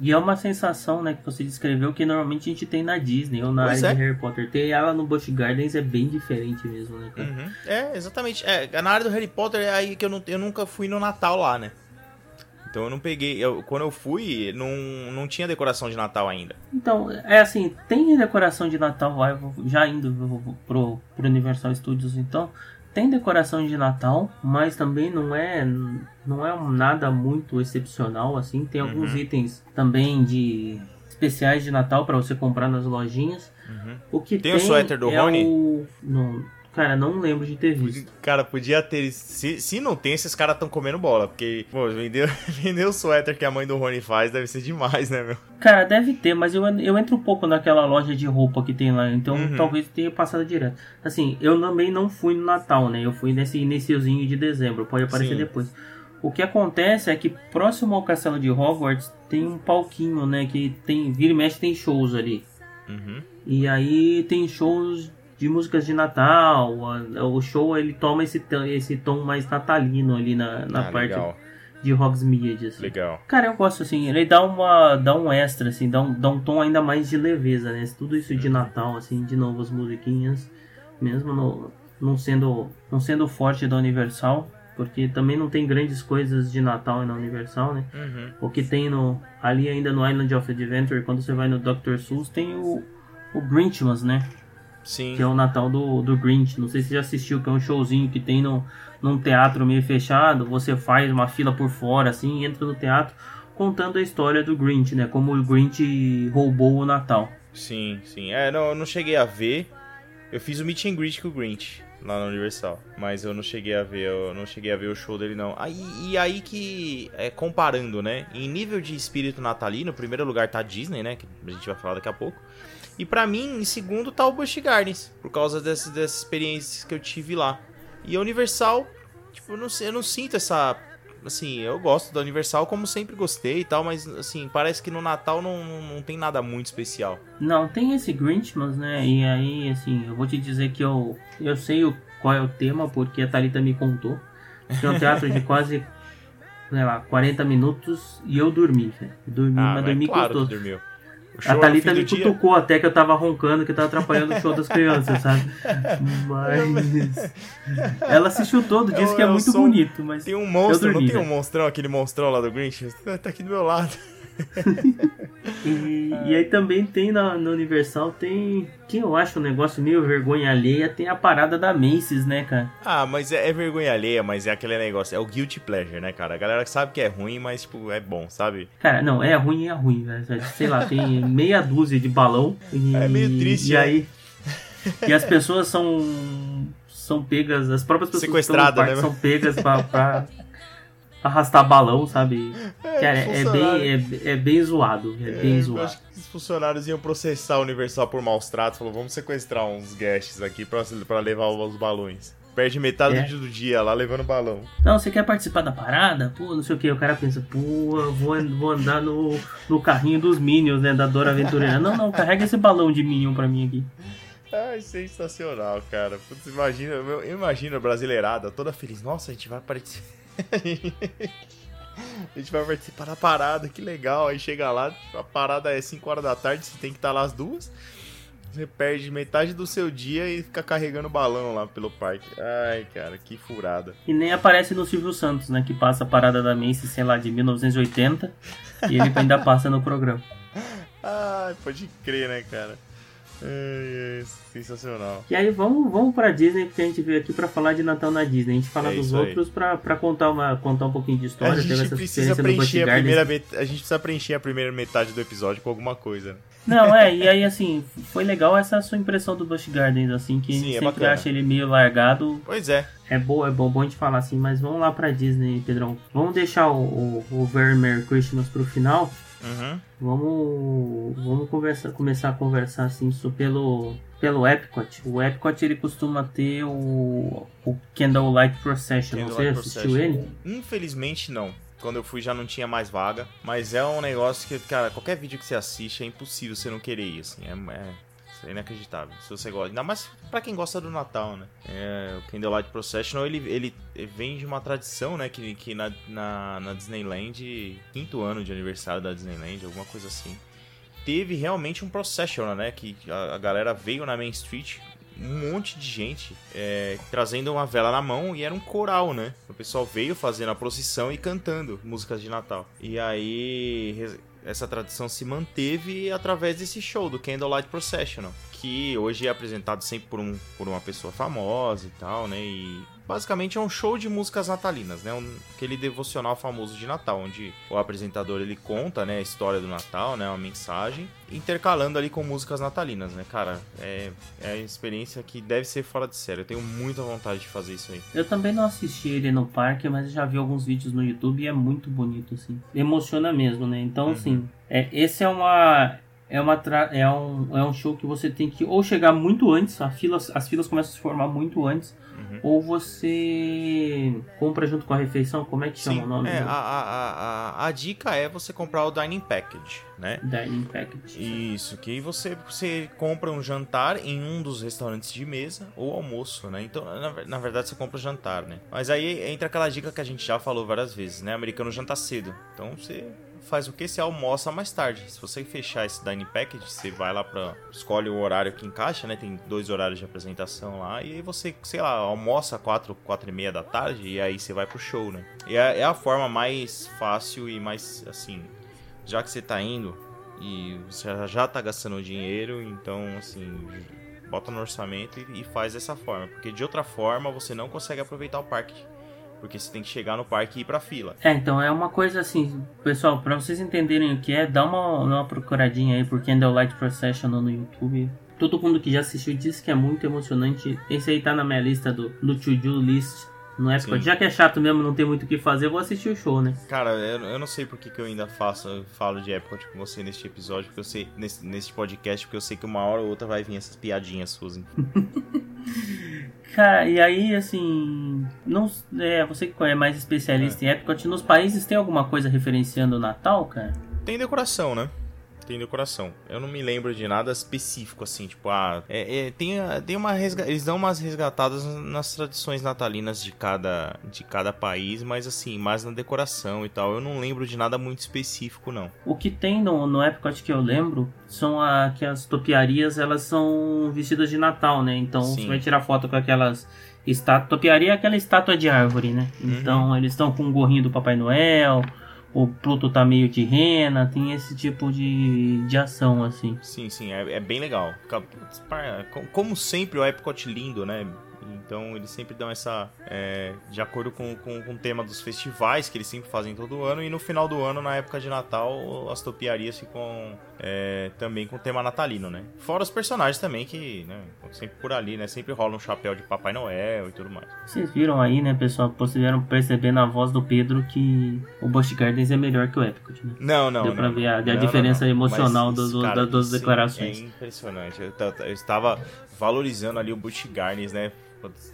e é uma sensação, né, que você descreveu que normalmente a gente tem na Disney ou na pois área é. de Harry Potter. Ter ela no Busch Gardens é bem diferente mesmo, né, cara? Uhum. É, exatamente. É, na área do Harry Potter é aí que eu, não, eu nunca fui no Natal lá, né? Então eu não peguei. Eu, quando eu fui, não, não tinha decoração de Natal ainda. Então, é assim, tem decoração de Natal, já indo pro, pro Universal Studios, então. Tem decoração de Natal, mas também não é não é nada muito excepcional assim. Tem alguns uhum. itens também de especiais de Natal para você comprar nas lojinhas. Uhum. O que tem, tem o suéter do é Rony? O... Não, Cara, não lembro de ter visto. Cara, podia ter. Se, se não tem, esses caras estão comendo bola. Porque, pô, vender, [laughs] vender o suéter que a mãe do Rony faz deve ser demais, né, meu? Cara, deve ter, mas eu, eu entro um pouco naquela loja de roupa que tem lá. Então uhum. talvez tenha passado direto. Assim, eu também não fui no Natal, né? Eu fui nesse iníciozinho de dezembro. Pode aparecer Sim. depois. O que acontece é que próximo ao castelo de Hogwarts tem um palquinho, né? Que tem. Vira e mexe tem shows ali. Uhum. E aí tem shows de músicas de Natal. O show ele toma esse, esse tom mais natalino ali na, na Ah, parte legal, de Hogsmeade. Assim. legal. Cara, eu gosto assim, ele dá uma dá um extra assim, dá um, dá um tom ainda mais de leveza, né? Tudo isso de Natal assim, de novas musiquinhas, mesmo no, não sendo não sendo forte da Universal, porque também não tem grandes coisas de Natal na Universal, né? Uhum. O que tem no ali ainda no Island of Adventure, quando você vai no Dr. Seuss, tem o o Grinchmas, né? Sim. Que é o Natal do, do Grinch. Não sei se você já assistiu, que é um showzinho que tem no, num teatro meio fechado. Você faz uma fila por fora, assim, entra no teatro contando a história do Grinch, né? Como o Grinch roubou o Natal. Sim, sim. É, não, eu não cheguei a ver. Eu fiz o meet and greet com o Grinch lá na Universal, mas eu não cheguei a ver, eu não cheguei a ver o show dele não. Aí e aí que é comparando, né? Em nível de espírito natalino, primeiro lugar tá a Disney, né, que a gente vai falar daqui a pouco. E pra mim, em segundo tá o Busch Gardens, por causa dessas, dessas experiências que eu tive lá. E a Universal, tipo, eu não, eu não sinto essa assim, eu gosto da Universal como sempre gostei e tal, mas assim, parece que no Natal não, não, não tem nada muito especial. Não, tem esse Grinchmas, né? E aí, assim, eu vou te dizer que eu, eu sei o, qual é o tema, porque a Thalita me contou. Que é um teatro de quase, [laughs] sei lá, 40 minutos e eu dormi, velho. Dormi, Ah, mas mas dormi claro gostoso. dormiu. A Thalita me do dia. cutucou até que eu tava roncando, que tava atrapalhando o show das crianças, sabe? Mas. Ela assistiu todo, disse Eu- que é eu muito sou- bonito, mas. Tem um monstro, não tem um velho. monstrão, aquele monstrão lá do Grinch? Tá aqui do meu lado. [laughs] E, e aí também tem na, na Universal, tem. Que eu acho um negócio meio vergonha alheia, tem a parada da Macy's, né, cara? Ah, mas é, é vergonha alheia, mas é aquele negócio, é o guilty pleasure, né, cara? A galera sabe que é ruim, mas, tipo, é bom, sabe? Cara, não, é ruim, é ruim, velho. Sei lá, tem meia dúzia de balão. E, É meio triste, E né? aí. E as pessoas são. São pegas, as próprias pessoas que estão no parque né? são pegas pra, pra arrastar balão, sabe? Cara, é funcionário. bem, é, é bem zoado. É bem É, eu zoado. acho que os funcionários iam processar a Universal por maus tratos. Falou, vamos sequestrar uns guests aqui pra, pra levar os balões. Perde metade É. do dia lá levando balão. Não, você quer participar da parada? Pô, não sei o que. O cara pensa, pô, eu vou, vou andar no, no carrinho dos Minions, né? Da Dora Aventureira. Não, não, carrega esse balão de Minion pra mim aqui. Ai, sensacional, cara. Putz, imagina, eu imagino a brasileirada toda feliz. Nossa, a gente vai participar. [laughs] a gente vai participar da parada, que legal. Aí chega lá, a parada é 5 horas da tarde, você tem que estar lá às duas. Você perde metade do seu dia e fica carregando balão lá pelo parque. Ai, cara, que furada. E nem aparece no Silvio Santos, né? Que passa a parada da Macy, sei lá, de 1980. e ele ainda passa no programa. [laughs] Ai, pode crer, né, cara? Ai, ai, sensacional. E aí vamos, vamos pra Disney, porque a gente veio aqui pra falar de Natal na Disney. A gente fala É dos aí. outros pra, pra contar, uma, contar um pouquinho de história. A gente precisa preencher a primeira met... a gente precisa preencher a primeira metade do episódio com alguma coisa. Não, é, e aí assim, foi legal essa sua impressão do Busch Gardens, assim, que a Sim, gente é sempre bacana. acha ele meio largado. Pois é. É bom, é bom, bom a gente falar assim, mas vamos lá pra Disney, Pedrão. Vamos deixar o, o, o Very Merry Christmas pro final. Uhum. Vamos, vamos conversar, começar a conversar assim pelo, pelo Epcot. O Epcot ele costuma ter o, o Candlelight Procession. Você Candlelight assistiu Procession. ele? Infelizmente não. Quando eu fui já não tinha mais vaga. Mas é um negócio que, cara, qualquer vídeo que você assiste é impossível você não querer ir, assim. É, é, é inacreditável. Se você gosta. Ainda mais pra quem gosta do Natal, né? É, o Candlelight Procession, ele, ele vem de uma tradição, né? Que, que na, na, na Disneyland, quinto ano de aniversário da Disneyland, alguma coisa assim. Teve realmente um procession, né? Que a, a galera veio na Main Street um monte de gente é, trazendo uma vela na mão e era um coral, né? O pessoal veio fazendo a procissão e cantando músicas de Natal. E aí essa tradição se manteve através desse show do Candlelight Processional, que hoje é apresentado sempre por, um, por uma pessoa famosa e tal, né? E basicamente é um show de músicas natalinas, né? Um, aquele devocional famoso de Natal, onde o apresentador ele conta, né, a história do Natal, né, uma mensagem, intercalando ali com músicas natalinas, né, cara? É, é a experiência que deve ser fora de série. Eu tenho muita vontade de fazer isso aí. Eu também não assisti ele no parque, mas já vi alguns vídeos no YouTube e é muito bonito, assim. Emociona mesmo, né? Então, Uhum. assim, é, esse é uma. É, uma é, um, é um show que você tem que ou chegar muito antes, a fila, as filas começam a se formar muito antes, Uhum. ou você compra junto com a refeição, como é que chama Sim, o nome? é, a, a, a, a- dica é você comprar o Dining Package, né? Dining Package. Isso, que você, você compra um jantar em um dos restaurantes de mesa ou almoço, né? Então, na, na verdade, você compra o jantar, né? Mas aí entra aquela dica que a gente já falou várias vezes, né? Americano janta cedo. Então você faz o que? Você almoça mais tarde. Se você fechar esse dining package, você vai lá pra. escolhe o horário que encaixa, né? Tem dois horários de apresentação lá. E aí você, sei lá, almoça 4, 4 e meia da tarde e aí você vai pro show, né? E é, é a forma mais fácil e mais assim. Já que você tá indo e você já tá gastando dinheiro, então assim. Bota no orçamento e, e faz dessa forma. Porque de outra forma você não consegue aproveitar o parque. Porque você tem que chegar no parque e ir pra fila. É, então é uma coisa assim, pessoal, pra vocês entenderem o que é, dá uma, uma procuradinha aí por Candlelight Procession no YouTube. Todo mundo que já assistiu disse que é muito emocionante. Esse aí tá na minha lista do, do to-do list no Epcot. Sim. Já que é chato mesmo, não tem muito o que fazer, eu vou assistir o show, né? Cara, eu, eu não sei porque que eu ainda faço, eu falo de Epcot com você neste episódio, porque eu sei, nesse, nesse podcast, porque eu sei que uma hora ou outra vai vir essas piadinhas suas. [laughs] Cara, e aí, assim, não, é, você que é mais especialista em Epcot, nos países tem alguma coisa referenciando o Natal, cara? Tem decoração, né? Tem decoração. Eu não me lembro de nada específico, assim, tipo, ah, é, é, tem, a- tem uma resga... eles dão umas resgatadas nas tradições natalinas de cada, de cada país, mas assim, mais na decoração e tal. Eu não lembro de nada muito específico, não. O que tem no, no Epcot que eu lembro são a, que as topiarias elas são vestidas de Natal, né? Então Sim. você vai tirar foto com aquelas estátuas. Topiaria é aquela estátua de árvore, né? Uhum. Então eles estão com um gorrinho do Papai Noel, o Pluto tá meio de rena, tem esse tipo de, de ação, assim. Sim, sim, é, é bem legal. Como sempre, o Epcot lindo, né? Então eles sempre dão essa. é, de acordo com, com, com o tema dos festivais que eles sempre fazem todo ano. E no final do ano, na época de Natal, as topiarias ficam é, também com o tema natalino, né? Fora os personagens também, que né, sempre por ali, né? Sempre rola um chapéu de Papai Noel e tudo mais. Vocês viram aí, né, pessoal? Puderam perceber na voz do Pedro que o Busch Gardens é melhor que o Epcot, né? Não, não. Deu pra não, ver a- a não, diferença não, emocional Mas do- do- cara, das duas declarações. É impressionante. Eu, eu estava valorizando ali o Busch Gardens, né?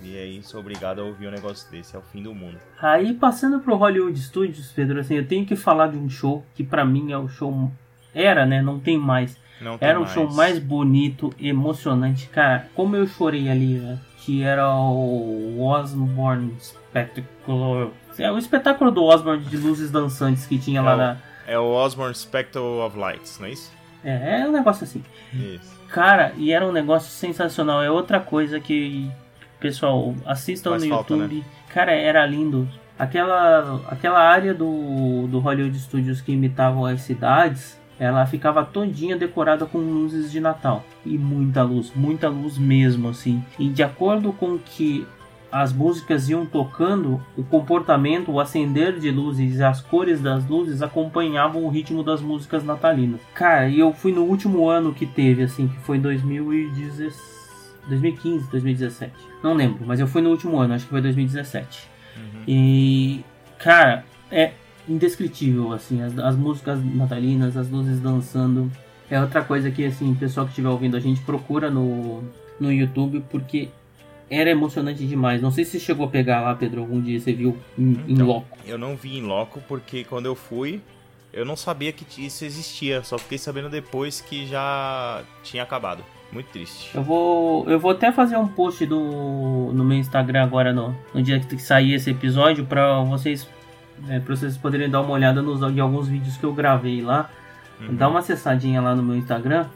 E aí sou obrigado a ouvir um negócio desse. É o fim do mundo. Aí, passando pro Hollywood Studios, Pedro, assim, eu tenho que falar de um show que pra mim é o show... Era, né? Não tem mais. Não tem Era o show mais bonito, emocionante. Cara, como eu chorei ali, né? Que era o Osborne Spectacular... É o espetáculo do Osborne de luzes dançantes que tinha lá É o- na... É o Osborne Spectre of Lights, não é isso? É, é um negócio assim. Isso. Cara, e era um negócio sensacional. É outra coisa que, pessoal, assistam Faz no falta, né? YouTube. Cara, era lindo. Aquela, aquela área do, do Hollywood Studios que imitavam as cidades, ela ficava todinha decorada com luzes de Natal. E muita luz, muita luz mesmo, assim. E de acordo com que as músicas iam tocando, o comportamento, o acender de luzes e as cores das luzes acompanhavam o ritmo das músicas natalinas. Cara, e eu fui no último ano que teve, assim, que foi 2016, 2015, 2017. Não lembro, mas eu fui no último ano, acho que foi 2017. Uhum. E, cara, é indescritível, assim, as, as músicas natalinas, as luzes dançando. É outra coisa que, assim, o pessoal que estiver ouvindo a gente procura no, no YouTube, porque era emocionante demais. Não sei se chegou a pegar lá, Pedro, algum dia você viu em, em Então. loco. Eu não vi em loco porque quando eu fui, eu não sabia que isso existia. Só fiquei sabendo depois que já tinha acabado. Muito triste. Eu vou, eu vou até fazer um post do, no meu Instagram agora, no, no dia que sair esse episódio, pra vocês, é, pra vocês poderem dar uma olhada nos, em alguns vídeos que eu gravei lá. Uhum. Dá uma acessadinha lá no meu Instagram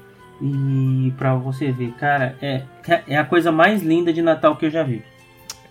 e pra você ver, cara, é, é a coisa mais linda de Natal que eu já vi.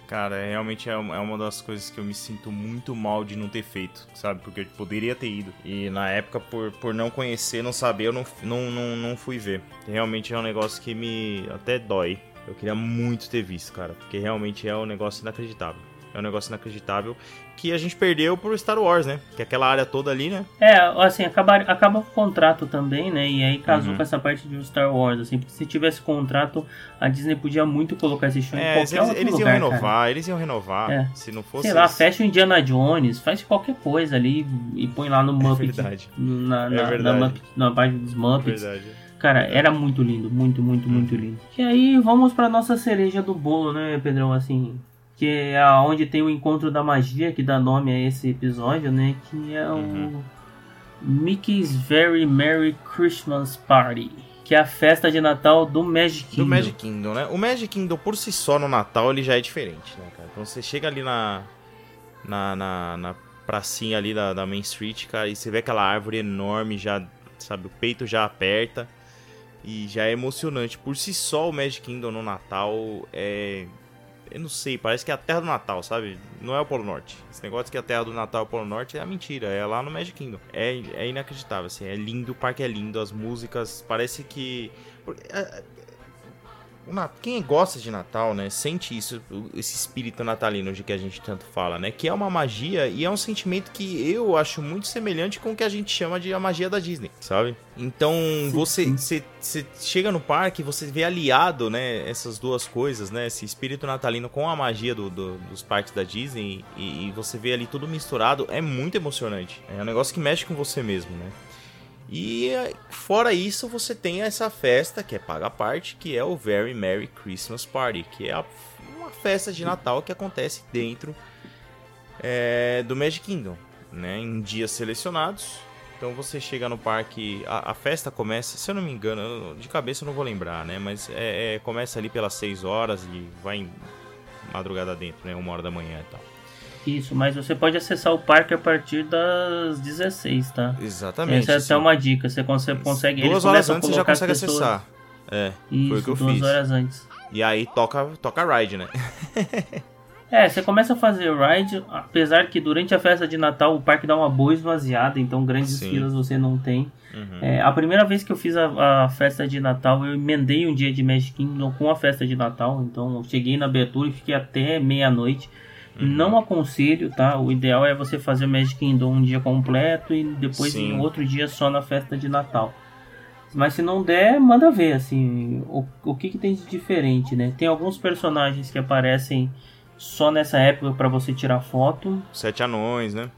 Cara, é, realmente é uma é uma das coisas que eu me sinto muito mal de não ter feito, sabe? Porque eu poderia ter ido. E na época, por, por não conhecer, não saber, eu não, não, não, não fui ver. Realmente é um negócio que me até dói. Eu queria muito ter visto, cara. Porque realmente é um negócio inacreditável. É um negócio inacreditável que a gente perdeu pro Star Wars, né? Que é aquela área toda ali, né? É, assim, acaba, acaba o contrato também, né? E aí casou Uhum. com essa parte de Star Wars, assim. Porque se tivesse contrato, a Disney podia muito colocar esse show em É, qualquer eles, outro eles iam lugar, renovar, cara. eles iam renovar. É. Se não fosse. Sei lá, isso- fecha o Indiana Jones, faz qualquer coisa ali e põe lá no Muppet. verdade. Na, É na, na, verdade. Muppet- na página dos Muppets. Verdade. Cara, era muito lindo, muito, muito, muito lindo. E aí vamos pra nossa cereja do bolo, né, Pedrão? Assim, que é aonde tem o encontro da magia, que dá nome a esse episódio, né? Que é o Uhum. Mickey's Very Merry Christmas Party, que é a festa de Natal do Magic Kingdom. Do Magic Kingdom, né? O Magic Kingdom por si só no Natal ele já é diferente, né, cara? Então você chega ali na. Na, na, na pracinha ali da, da Main Street, cara, e você vê aquela árvore enorme, já, sabe, o peito já aperta. E já é emocionante. Por si só, o Magic Kingdom no Natal é. Eu não sei, parece que é a terra do Natal, sabe? Não é o Polo Norte. Esse negócio que a terra do Natal é o Polo Norte é a mentira, é lá no Magic Kingdom. É, é inacreditável, assim, é lindo, o parque é lindo, as músicas, parece que. Quem gosta de Natal, né, sente isso, esse espírito natalino de que a gente tanto fala, né? Que é uma magia e é um sentimento que eu acho muito semelhante com o que a gente chama de a magia da Disney, sabe? Então você, você, você chega no parque e você vê aliado, né, essas duas coisas, né? Esse espírito natalino com a magia do- do- dos parques da Disney e, e você vê ali tudo misturado, é muito emocionante. É um negócio que mexe com você mesmo, né? E fora isso, você tem essa festa que é paga à parte, que é o Very Merry Christmas Party, que é uma festa de Natal que acontece dentro eh, do Magic Kingdom, né? Em dias selecionados. Então você chega no parque, a, a festa começa, se eu não me engano, de cabeça eu não vou lembrar, né? Mas é, é, começa ali pelas 6 horas e vai madrugada dentro, né? Uma hora da manhã e tal. Isso, mas você pode acessar o parque a partir das 16, tá? Exatamente. Essa é assim. até uma dica, você consegue, consegue eles Duas horas antes você já consegue pessoas- acessar. É, Isso, foi o que eu duas fiz. horas antes. E aí toca, toca ride, né? [laughs] É, você começa a fazer ride, apesar que durante a festa de Natal o parque dá uma boa esvaziada, então grandes Sim. filas você não tem. Uhum. É, a primeira vez que eu fiz a, a festa de Natal, eu emendei um dia de Magic Kingdom com a festa de Natal, então eu cheguei na abertura e fiquei até meia-noite. Uhum. Não aconselho, tá? O ideal é você fazer o Magic Kingdom um dia completo e depois Sim. em outro dia só na festa de Natal. Mas se não der, manda ver, assim, o, o que, que tem de diferente, né? Tem alguns personagens que aparecem só nessa época para você tirar foto. Sete anões, né?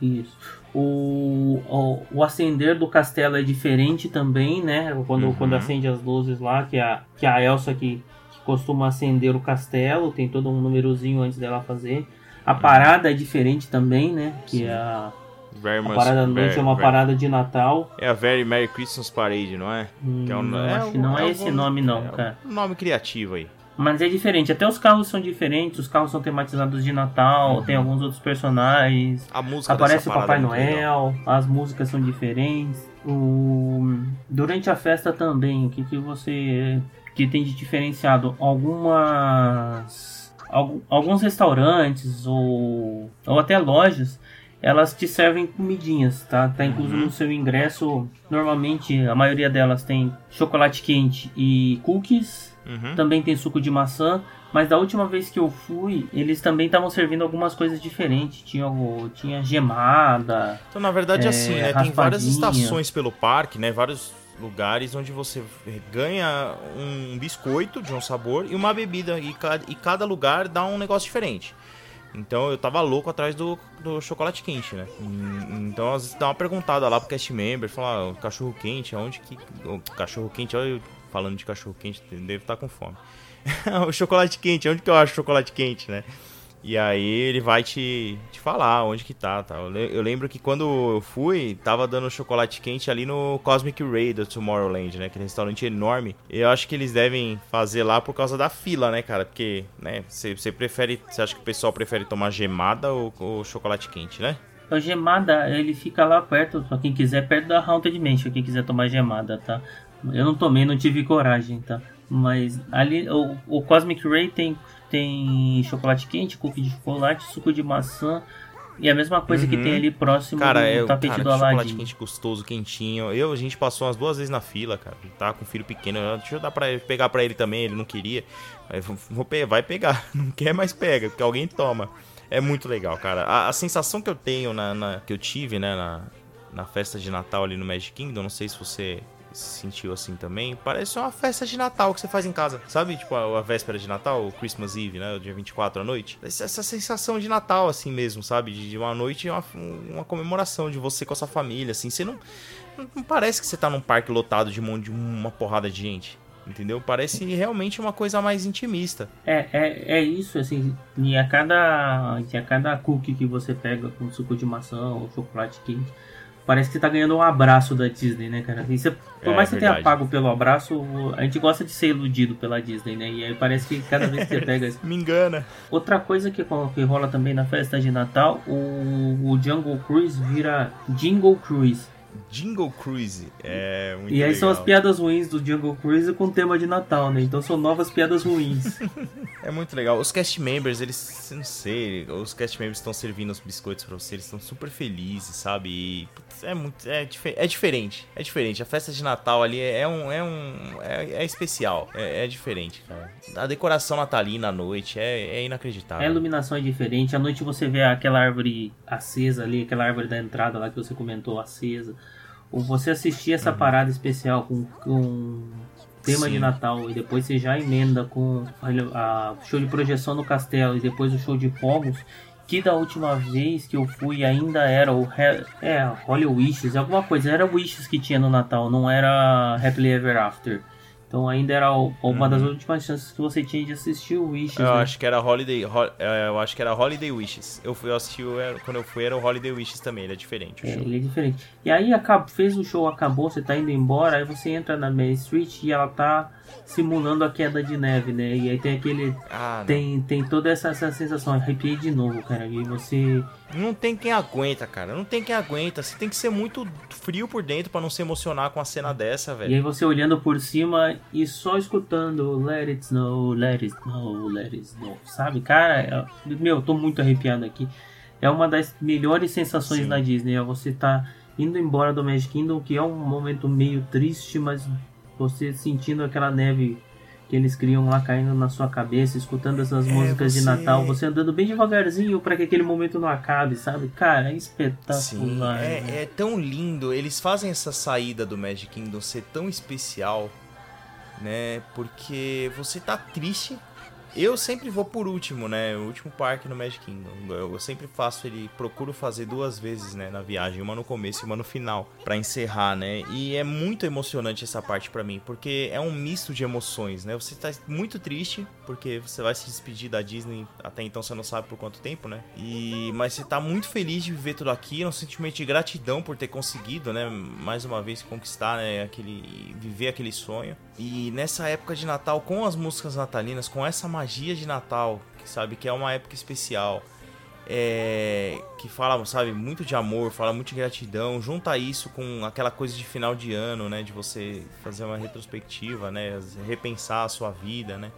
Isso. O, o, o acender do castelo é diferente também, né? Quando, Uhum. quando acende as luzes lá, que é a, que é a Elsa que, que costuma acender o castelo, tem todo um númerozinho antes dela fazer. A parada é diferente também, né? Que Sim. é a, Very a parada à noite very- é uma very- parada de Natal. É a Very Merry Christmas Parade, não é? Hum, Que é um- não, é acho que não é, esse nome não, é cara. Um nome criativo aí. Mas é diferente, até os carros são diferentes, os carros são tematizados de Natal, Uhum. tem alguns outros personagens. A música Aparece o Papai é. Noel, as músicas são diferentes. O... Durante a festa também, o que, que você que tem de diferenciado? Algumas algu- alguns restaurantes ou, ou até lojas, elas te servem comidinhas, tá? Tá incluso Uhum. no seu ingresso. Normalmente a maioria delas tem chocolate quente e cookies. Uhum. Também tem suco de maçã. Mas da última vez que eu fui, eles também estavam servindo algumas coisas diferentes. Tinha, tinha gemada. Então, na verdade, É, assim, né? Tem várias estações pelo parque, né? Vários lugares onde você ganha um biscoito de um sabor e uma bebida. E, ca- e cada lugar dá um negócio diferente. Então eu tava louco atrás do, do chocolate quente, né? Hum, Então às vezes dá uma perguntada lá pro cast member, falar, ah, cachorro quente, aonde que. O cachorro quente, olha eu falando de cachorro quente, deve estar com fome. [laughs] o chocolate quente, onde que eu acho chocolate quente, né? E aí ele vai te, te falar onde que tá, tá. Eu le- Eu lembro que quando eu fui, tava dando chocolate quente ali no Cosmic Ray do Tomorrowland, né? Aquele restaurante enorme. Eu acho que eles devem fazer lá por causa da fila, né, cara? Porque, né, você prefere... Você acha que o pessoal prefere tomar gemada ou, ou chocolate quente, né? A gemada, ele fica lá perto, pra quem quiser, perto da Haunted Mansion, quem quiser tomar gemada, tá? Eu não tomei, não tive coragem, tá? Mas ali, o, o Cosmic Ray tem, tem chocolate quente, cookie de chocolate, suco de maçã, E a mesma coisa que Uhum. tem ali próximo Cara, do é tapete cara, do que chocolate quente gostoso, quentinho. Eu, a gente passou umas duas vezes na fila, cara. Tava com um filho pequeno. eu, Deixa eu dar pra ele, pegar pra ele também, ele não queria. Aí, vou- vai pegar. [laughs] Não quer, mas pega, porque alguém toma. É muito legal, cara. A, a sensação que eu tenho, na, na- que eu tive, né, na, na festa de Natal ali no Magic Kingdom, não sei se você se sentiu assim também, parece uma festa de Natal que você faz em casa, sabe? Tipo, a, a véspera de Natal, o Christmas Eve, né, o dia 24 à noite. Essa, essa sensação de Natal, assim mesmo, sabe? De, de uma noite, uma, uma comemoração de você com a sua família, assim. Você não, não, não parece que você tá num parque lotado de, um de uma porrada de gente. Entendeu? Parece realmente uma coisa mais intimista. É, é, é isso, assim, e a cada, e a cada cookie que você pega com suco de maçã ou chocolate quente, parece que você tá ganhando um abraço da Disney, né, cara? E você, por É, mais que você tenha pago pelo abraço, a gente gosta de ser iludido pela Disney, né? E aí parece que cada vez que você pega... [laughs] Me engana. Outra coisa que, que rola também na festa de Natal, o, o Jungle Cruise vira Jingle Cruise. Jingle Cruise. É muito E aí são as legal. piadas ruins do Jungle Cruise com tema de Natal, né? Então são novas piadas ruins. [laughs] É muito legal. Os cast members, eles, não sei, os cast members estão servindo os biscoitos pra você, eles estão super felizes, sabe? E, putz, é muito, é, dife- é diferente, é diferente. A festa de Natal ali é, é um, é um, é, é especial, é, é diferente, cara. A decoração natalina à noite é, é A inacreditável. iluminação é diferente. À noite você vê aquela árvore acesa ali, aquela árvore da entrada lá que você comentou acesa. Ou você assistir essa parada especial com, com tema Uhum. Sim. de Natal e depois você já emenda com a, a show de projeção no castelo e depois o show de fogos. Que da última vez que eu fui ainda era o He- é, Holy Wishes, alguma coisa. Era Wishes que tinha no Natal, não era Happily Ever After. Então ainda era uma das últimas chances que você tinha de assistir o Wishes. Uhum. Eu né? acho que era Holiday, Ho- é, eu acho que era Holiday Wishes. Eu fui eu assisti o- era- quando eu fui era o Holiday Wishes também, ele é diferente o É, ele é diferente. E aí acaba, fez o show, acabou, você tá indo embora, aí você entra na Main Street e ela tá simulando a queda de neve, né? E aí tem aquele. Ah. Tem, tem toda essa, essa sensação, arrepiei de novo, cara. E você. Não tem quem aguenta, cara. Não tem quem aguenta. Você tem que ser muito frio por dentro pra não se emocionar com a cena dessa, E velho. aí você olhando por cima e só escutando Let it snow, let it snow, let it snow. Sabe, cara? é- Meu, eu tô muito arrepiado aqui. É uma das melhores sensações Sim. na Disney. É você tá indo embora do Magic Kingdom, que é um momento meio triste, mas você sentindo aquela neve que eles criam lá caindo na sua cabeça, escutando essas É, músicas de você- Natal, você andando bem devagarzinho para que aquele momento não acabe, sabe? Cara, é Sim, espetacular. né? é, é tão lindo. Eles fazem essa saída do Magic Kingdom ser tão especial, né? Porque você tá triste. Eu sempre vou por último, né? O último parque no Magic Kingdom. Eu sempre faço ele, procuro fazer duas vezes, né, na viagem, uma no começo e uma no final, pra encerrar, né? E é muito emocionante essa parte pra mim, porque é um misto de emoções, né? Você tá muito triste porque você vai se despedir da Disney, até então você não sabe por quanto tempo, né? E mas você tá muito feliz de viver tudo aquilo, um sentimento de gratidão por ter conseguido, né, mais uma vez conquistar, né, aquele viver aquele sonho. E nessa época de Natal com as músicas natalinas, com essa magia de Natal, que sabe que é uma época especial, é, que fala, sabe, muito de amor, fala muito de gratidão, junta isso com aquela coisa de final de ano, né, de você fazer uma retrospectiva, né, repensar a sua vida, né,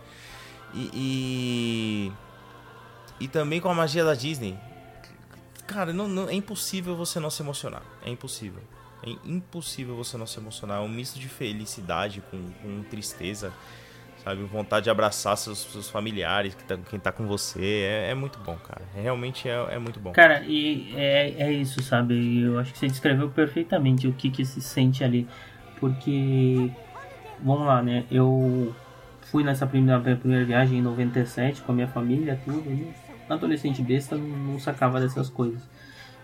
e, e, e também com a magia da Disney. Cara, não, não- é impossível você não se emocionar, é impossível. É impossível você não se emocionar. É um misto de felicidade com, com tristeza, sabe? Vontade de abraçar seus, seus familiares, que tá- quem tá com você. É, é muito bom, cara. É, realmente é, é muito bom. Cara, e é, é isso, sabe? Eu acho que você descreveu perfeitamente o que, que se sente ali. Porque, vamos lá, né? Eu fui nessa primeira, primeira viagem em 97 com a minha família, tudo. Né? Adolescente besta não, não sacava dessas coisas.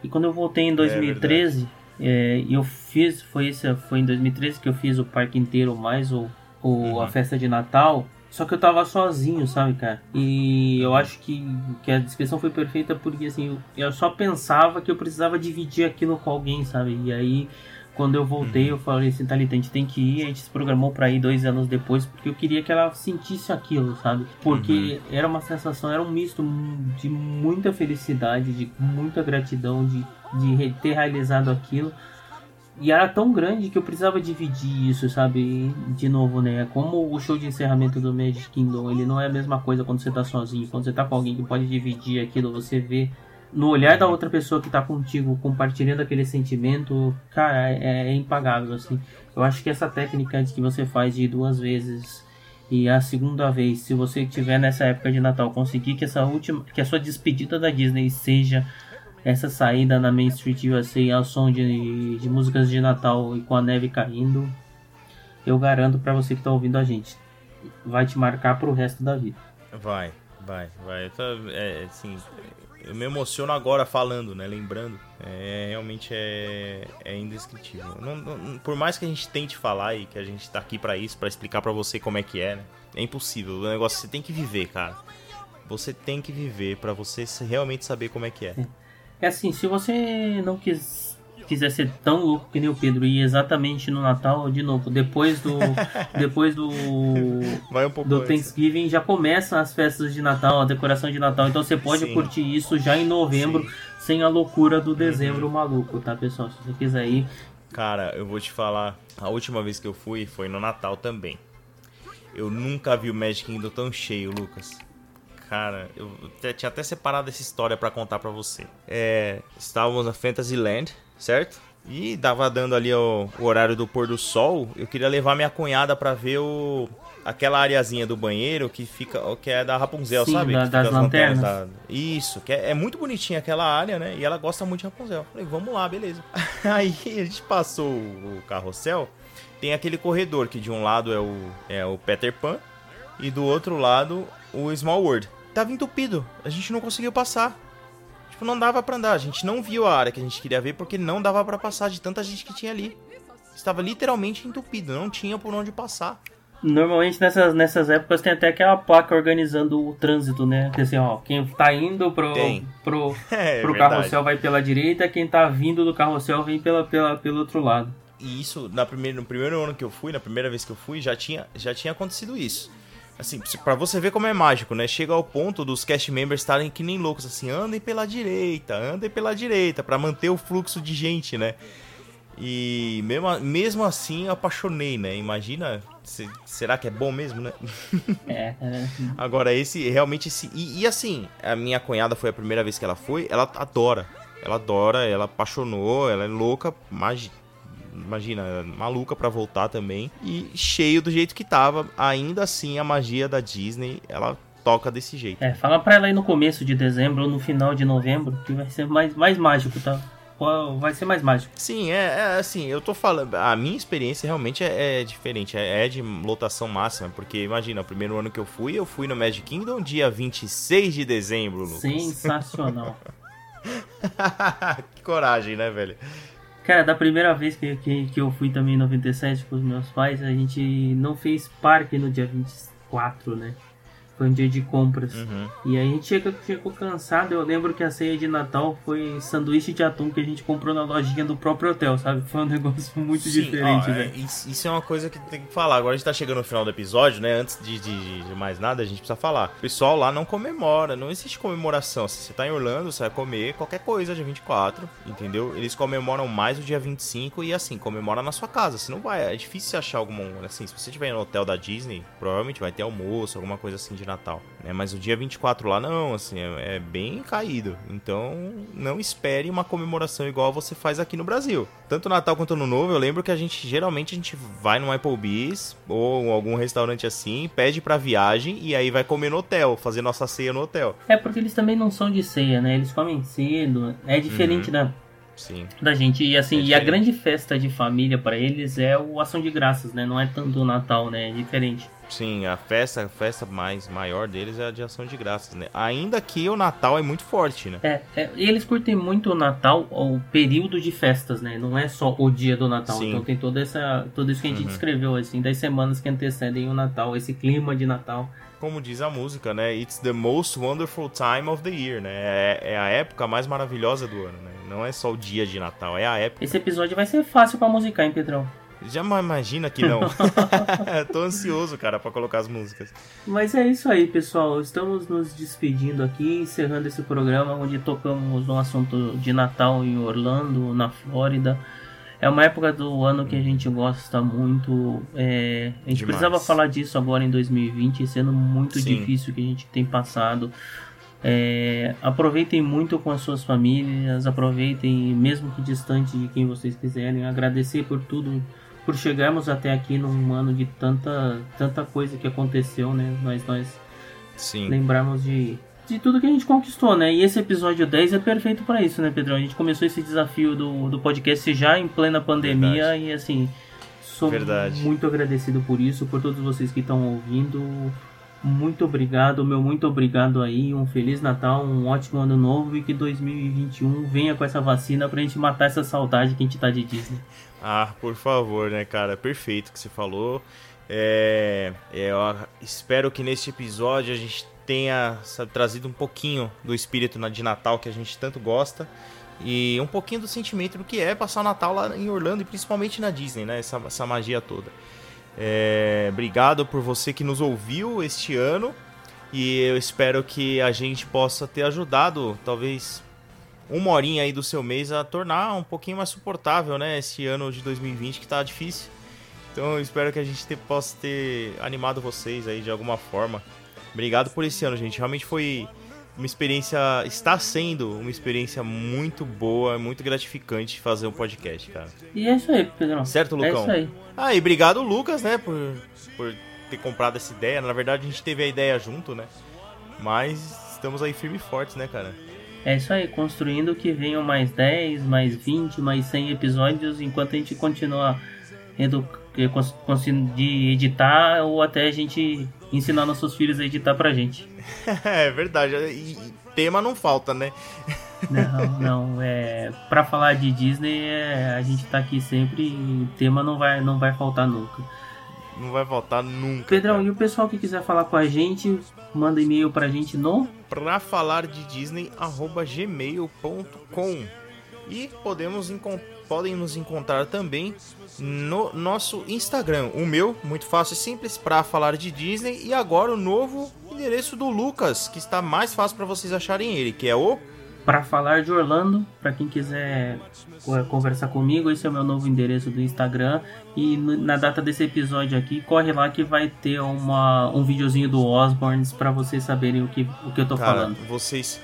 E quando eu voltei em 2013, é, eu fiz, foi, esse, foi em 2013 que eu fiz o parque inteiro, mais o, o, a Uhum. festa de Natal. Só que eu tava sozinho, sabe, cara? E eu acho que, que a descrição foi perfeita porque, assim, eu, eu só pensava que eu precisava dividir aquilo com alguém, sabe? E aí, quando eu voltei, eu falei assim, Thalita, a gente tem que ir. A gente se programou pra ir dois anos depois porque eu queria que ela sentisse aquilo, sabe? Porque era uma sensação, era um misto de muita felicidade, de muita gratidão, de, de ter realizado aquilo. E era tão grande que eu precisava dividir isso, sabe? E, De novo, né? Como o show de encerramento do Magic Kingdom, ele não é a mesma coisa quando você tá sozinho. Quando você tá com alguém que pode dividir aquilo, você vê no olhar da outra pessoa que tá contigo, compartilhando aquele sentimento, cara, é, é impagável, assim. Eu acho que essa técnica de que você faz de duas vezes e a segunda vez, se você tiver nessa época de Natal, conseguir que essa última, que a sua despedida da Disney seja essa saída na Main Street USA ao som de, de músicas de Natal e com a neve caindo, eu garanto para você que tá ouvindo a gente, vai te marcar pro resto da vida. Vai, vai, vai. É, assim, eu me emociono agora falando, né? Lembrando. É, realmente é, é indescritível. Não, não, por mais que a gente tente falar e que a gente tá aqui para isso, para explicar para você como é que é, né? É impossível. O negócio você tem que viver, cara. Você tem que viver para você realmente saber como é que é. É assim, se você não quis quiser ser tão louco que nem o Pedro e exatamente no Natal, de novo, depois do [laughs] depois do um do Thanksgiving já começam as festas de Natal, a decoração de Natal, então você pode Sim. curtir isso já em novembro, Sim. sem a loucura do dezembro uhum. maluco, tá, pessoal? Se você quiser ir, Cara, eu vou te falar, a última vez que eu fui foi no Natal também. Eu nunca vi o Magic Kingdom tão cheio, Lucas cara, eu tinha até separado essa história para contar para você. É, estávamos na Fantasyland, certo? E dava dando ali o, o, horário do pôr do sol. Eu queria levar minha cunhada para ver o aquela areazinha do banheiro que fica que é da Rapunzel, Sim, sabe? Da, das, lanternas. Da... Isso, que é, é, muito bonitinha aquela área, né? E ela gosta muito de Rapunzel. Falei, vamos lá, beleza. [laughs] Aí a gente passou o carrossel. Tem aquele corredor que de um lado é o, é o Peter Pan e do outro lado o Small World. Tava entupido, a gente não conseguiu passar. Tipo, não dava para andar. A gente não viu a área que a gente queria ver porque não dava para passar de tanta gente que tinha ali. Estava literalmente entupido, não tinha por onde passar. Normalmente nessas, nessas épocas tem até aquela placa organizando o trânsito, né? Que assim, ó, quem tá indo pro, tem. pro, [laughs] é, pro carrossel vai pela direita, quem tá vindo do carrossel vem pela, pela, pelo outro lado. E isso, na primeira, no primeiro ano que eu fui, na primeira vez que eu fui, já tinha, já tinha acontecido isso. Assim, para você ver como é mágico, né? Chega ao ponto dos cast members estarem que nem loucos, assim, andem pela direita, andem pela direita, para manter o fluxo de gente, né? E mesmo, mesmo assim eu apaixonei, né? Imagina, se, será que é bom mesmo, né? [laughs] É, é. Agora, esse, realmente, esse. E, e, assim, a minha cunhada foi a primeira vez que ela foi, ela adora. Ela adora, ela apaixonou, ela é louca, mágica imagina, maluca para voltar também. E cheio do jeito que tava. Ainda assim, a magia da Disney, ela toca desse jeito. É, fala pra ela aí no começo de dezembro ou no final de novembro, que vai ser mais, mais mágico, tá? Vai ser mais mágico. Sim, é, é assim, eu tô falando. A minha experiência realmente é, é diferente, é, é, de lotação máxima, porque imagina, o primeiro ano que eu fui, eu fui no Magic Kingdom dia 26 de dezembro, Lucas. Sensacional. [laughs] que coragem, né, velho? Cara, da primeira vez que, que, que eu fui também em 97 com os meus pais, a gente não fez parque no dia 24, né? Foi um dia de compras. Uhum. E aí a gente chegou, chegou cansado. Eu lembro que a ceia de Natal foi sanduíche de atum que a gente comprou na lojinha do próprio hotel, sabe? Foi um [laughs] negócio muito Sim, diferente, né? Isso é uma coisa que tem que falar. Agora a gente tá chegando no final do episódio, né? Antes de, de, de mais nada, a gente precisa falar. O pessoal lá não comemora, não existe comemoração. Se você tá em Orlando, você vai comer qualquer coisa dia 24, entendeu? Eles comemoram mais o dia 25 e assim, comemora na sua casa. Se não vai, é difícil achar algum. Assim, se você estiver no hotel da Disney, provavelmente vai ter almoço, alguma coisa assim de de Natal. Né? Mas o dia 24 lá não, assim, é, é, bem caído. Então não espere uma comemoração igual você faz aqui no Brasil. Tanto Natal quanto no Novo, eu lembro que a gente geralmente a gente vai no Applebee's ou algum restaurante assim, pede pra viagem e aí vai comer no hotel, fazer nossa ceia no hotel. É porque eles também não são de ceia, né? Eles comem cedo. É diferente uhum. da Sim. da gente. E assim, é e a grande festa de família para eles é o Ação de Graças, né? Não é tanto o Natal, né? É diferente. Sim, a festa, a festa mais maior deles é a de ação de graças, né? Ainda que o Natal é muito forte, né? É, é e eles curtem muito o Natal, o período de festas, né? Não é só o dia do Natal. Sim. Então tem toda essa, tudo isso que a gente uhum. descreveu, assim, das semanas que antecedem o Natal, esse clima de Natal. Como diz a música, né? It's the most wonderful time of the year, né? É, é a época mais maravilhosa do ano, né? Não é só o dia de Natal, é a época. Esse episódio vai ser fácil para musicar, hein, Pedrão? Já imagina que não. [laughs] Tô ansioso, cara, para colocar as músicas. Mas é isso aí, pessoal. Estamos nos despedindo aqui, encerrando esse programa onde tocamos no assunto de Natal em Orlando, na Flórida. É uma época do ano que a gente gosta muito. É, a gente Demais. precisava falar disso agora em 2020, sendo muito Sim. difícil que a gente tem passado É, aproveitem muito com as suas famílias, aproveitem mesmo que distante de quem vocês quiserem. Agradecer por tudo, por chegarmos até aqui num ano de tanta, tanta coisa que aconteceu, né? Nós, nós Sim. lembrarmos de, de tudo que a gente conquistou, né? E esse episódio 10 é perfeito para isso, né, Pedrão? A gente começou esse desafio do, do podcast já em plena pandemia Verdade. e assim, sou Verdade. muito agradecido por isso, por todos vocês que estão ouvindo. Muito obrigado, meu muito obrigado aí. Um feliz Natal, um ótimo ano novo e que 2021 venha com essa vacina pra gente matar essa saudade que a gente tá de Disney. Ah, por favor, né, cara? Perfeito que você falou. É, é, eu espero que neste episódio a gente tenha sabe, trazido um pouquinho do espírito de Natal que a gente tanto gosta e um pouquinho do sentimento do que é passar o Natal lá em Orlando e principalmente na Disney, né? Essa, essa magia toda. É, obrigado por você que nos ouviu este ano e eu espero que a gente possa ter ajudado, talvez uma horinha aí do seu mês a tornar um pouquinho mais suportável, né? Esse ano de 2020 que tá difícil. Então eu espero que a gente te- possa ter animado vocês aí de alguma forma. Obrigado por esse ano, gente. Realmente foi uma experiência, está sendo uma experiência muito boa, muito gratificante fazer um podcast, cara. E é isso aí, Pedrão. Certo, É Lucão? isso aí. Ah, e obrigado, Lucas, né, por, por ter comprado essa ideia. Na verdade, a gente teve a ideia junto, né? Mas estamos aí firme e fortes, né, cara? É isso aí, construindo que venham mais 10, mais 20, mais 100 episódios enquanto a gente continua edu- eh, conseguir editar ou até a gente ensinar nossos filhos a editar pra gente. [laughs] é verdade. E tema não falta, né? Não, [laughs] não, é. Pra falar de Disney, é, a gente tá aqui sempre e tema não vai, não vai faltar nunca. Não vai faltar nunca. Pedrão, cara. e o pessoal que quiser falar com a gente, manda e-mail pra gente no. pra falar de Disney gmail.com e podemos podem nos encontrar também no nosso Instagram. O meu, muito fácil e simples, para falar de Disney e agora o novo endereço do Lucas, que está mais fácil para vocês acharem ele, que é o Pra falar de Orlando, pra quem quiser co- conversar comigo, esse é o meu novo endereço do Instagram. E na data desse episódio aqui, corre lá que vai ter uma, um videozinho do Osborns pra vocês saberem o que, o que eu tô Cara, falando. vocês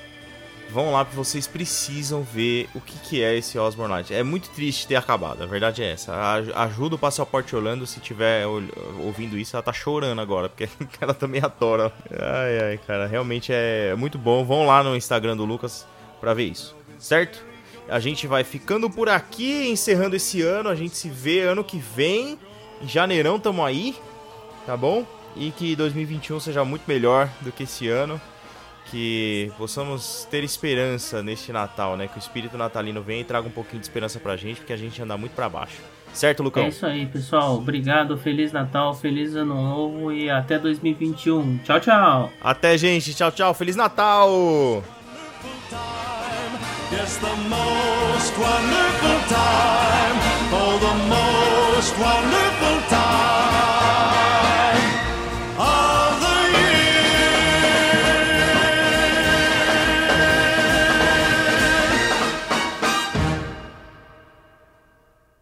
vão lá porque vocês precisam ver o que, que é esse Osborne Light. É muito triste ter acabado, a verdade é essa. Ajuda o Passaporte Orlando se tiver ouvindo isso, ela tá chorando agora, porque [laughs] ela também adora. Ai, ai, cara, realmente é muito bom. Vão lá no Instagram do Lucas pra ver isso, certo? A gente vai ficando por aqui, encerrando esse ano. A gente se vê ano que vem. Em janeirão tamo aí, tá bom? E que 2021 seja muito melhor do que esse ano que possamos ter esperança neste Natal, né? Que o espírito natalino venha e traga um pouquinho de esperança pra gente, porque a gente anda muito pra baixo. Certo, Lucão? É isso aí, pessoal. Obrigado, Feliz Natal, Feliz Ano Novo e até 2021. Tchau, tchau! Até, gente. Tchau, tchau. Feliz Natal! time. Yes, the most wonderful time. Oh, the most wonderful time.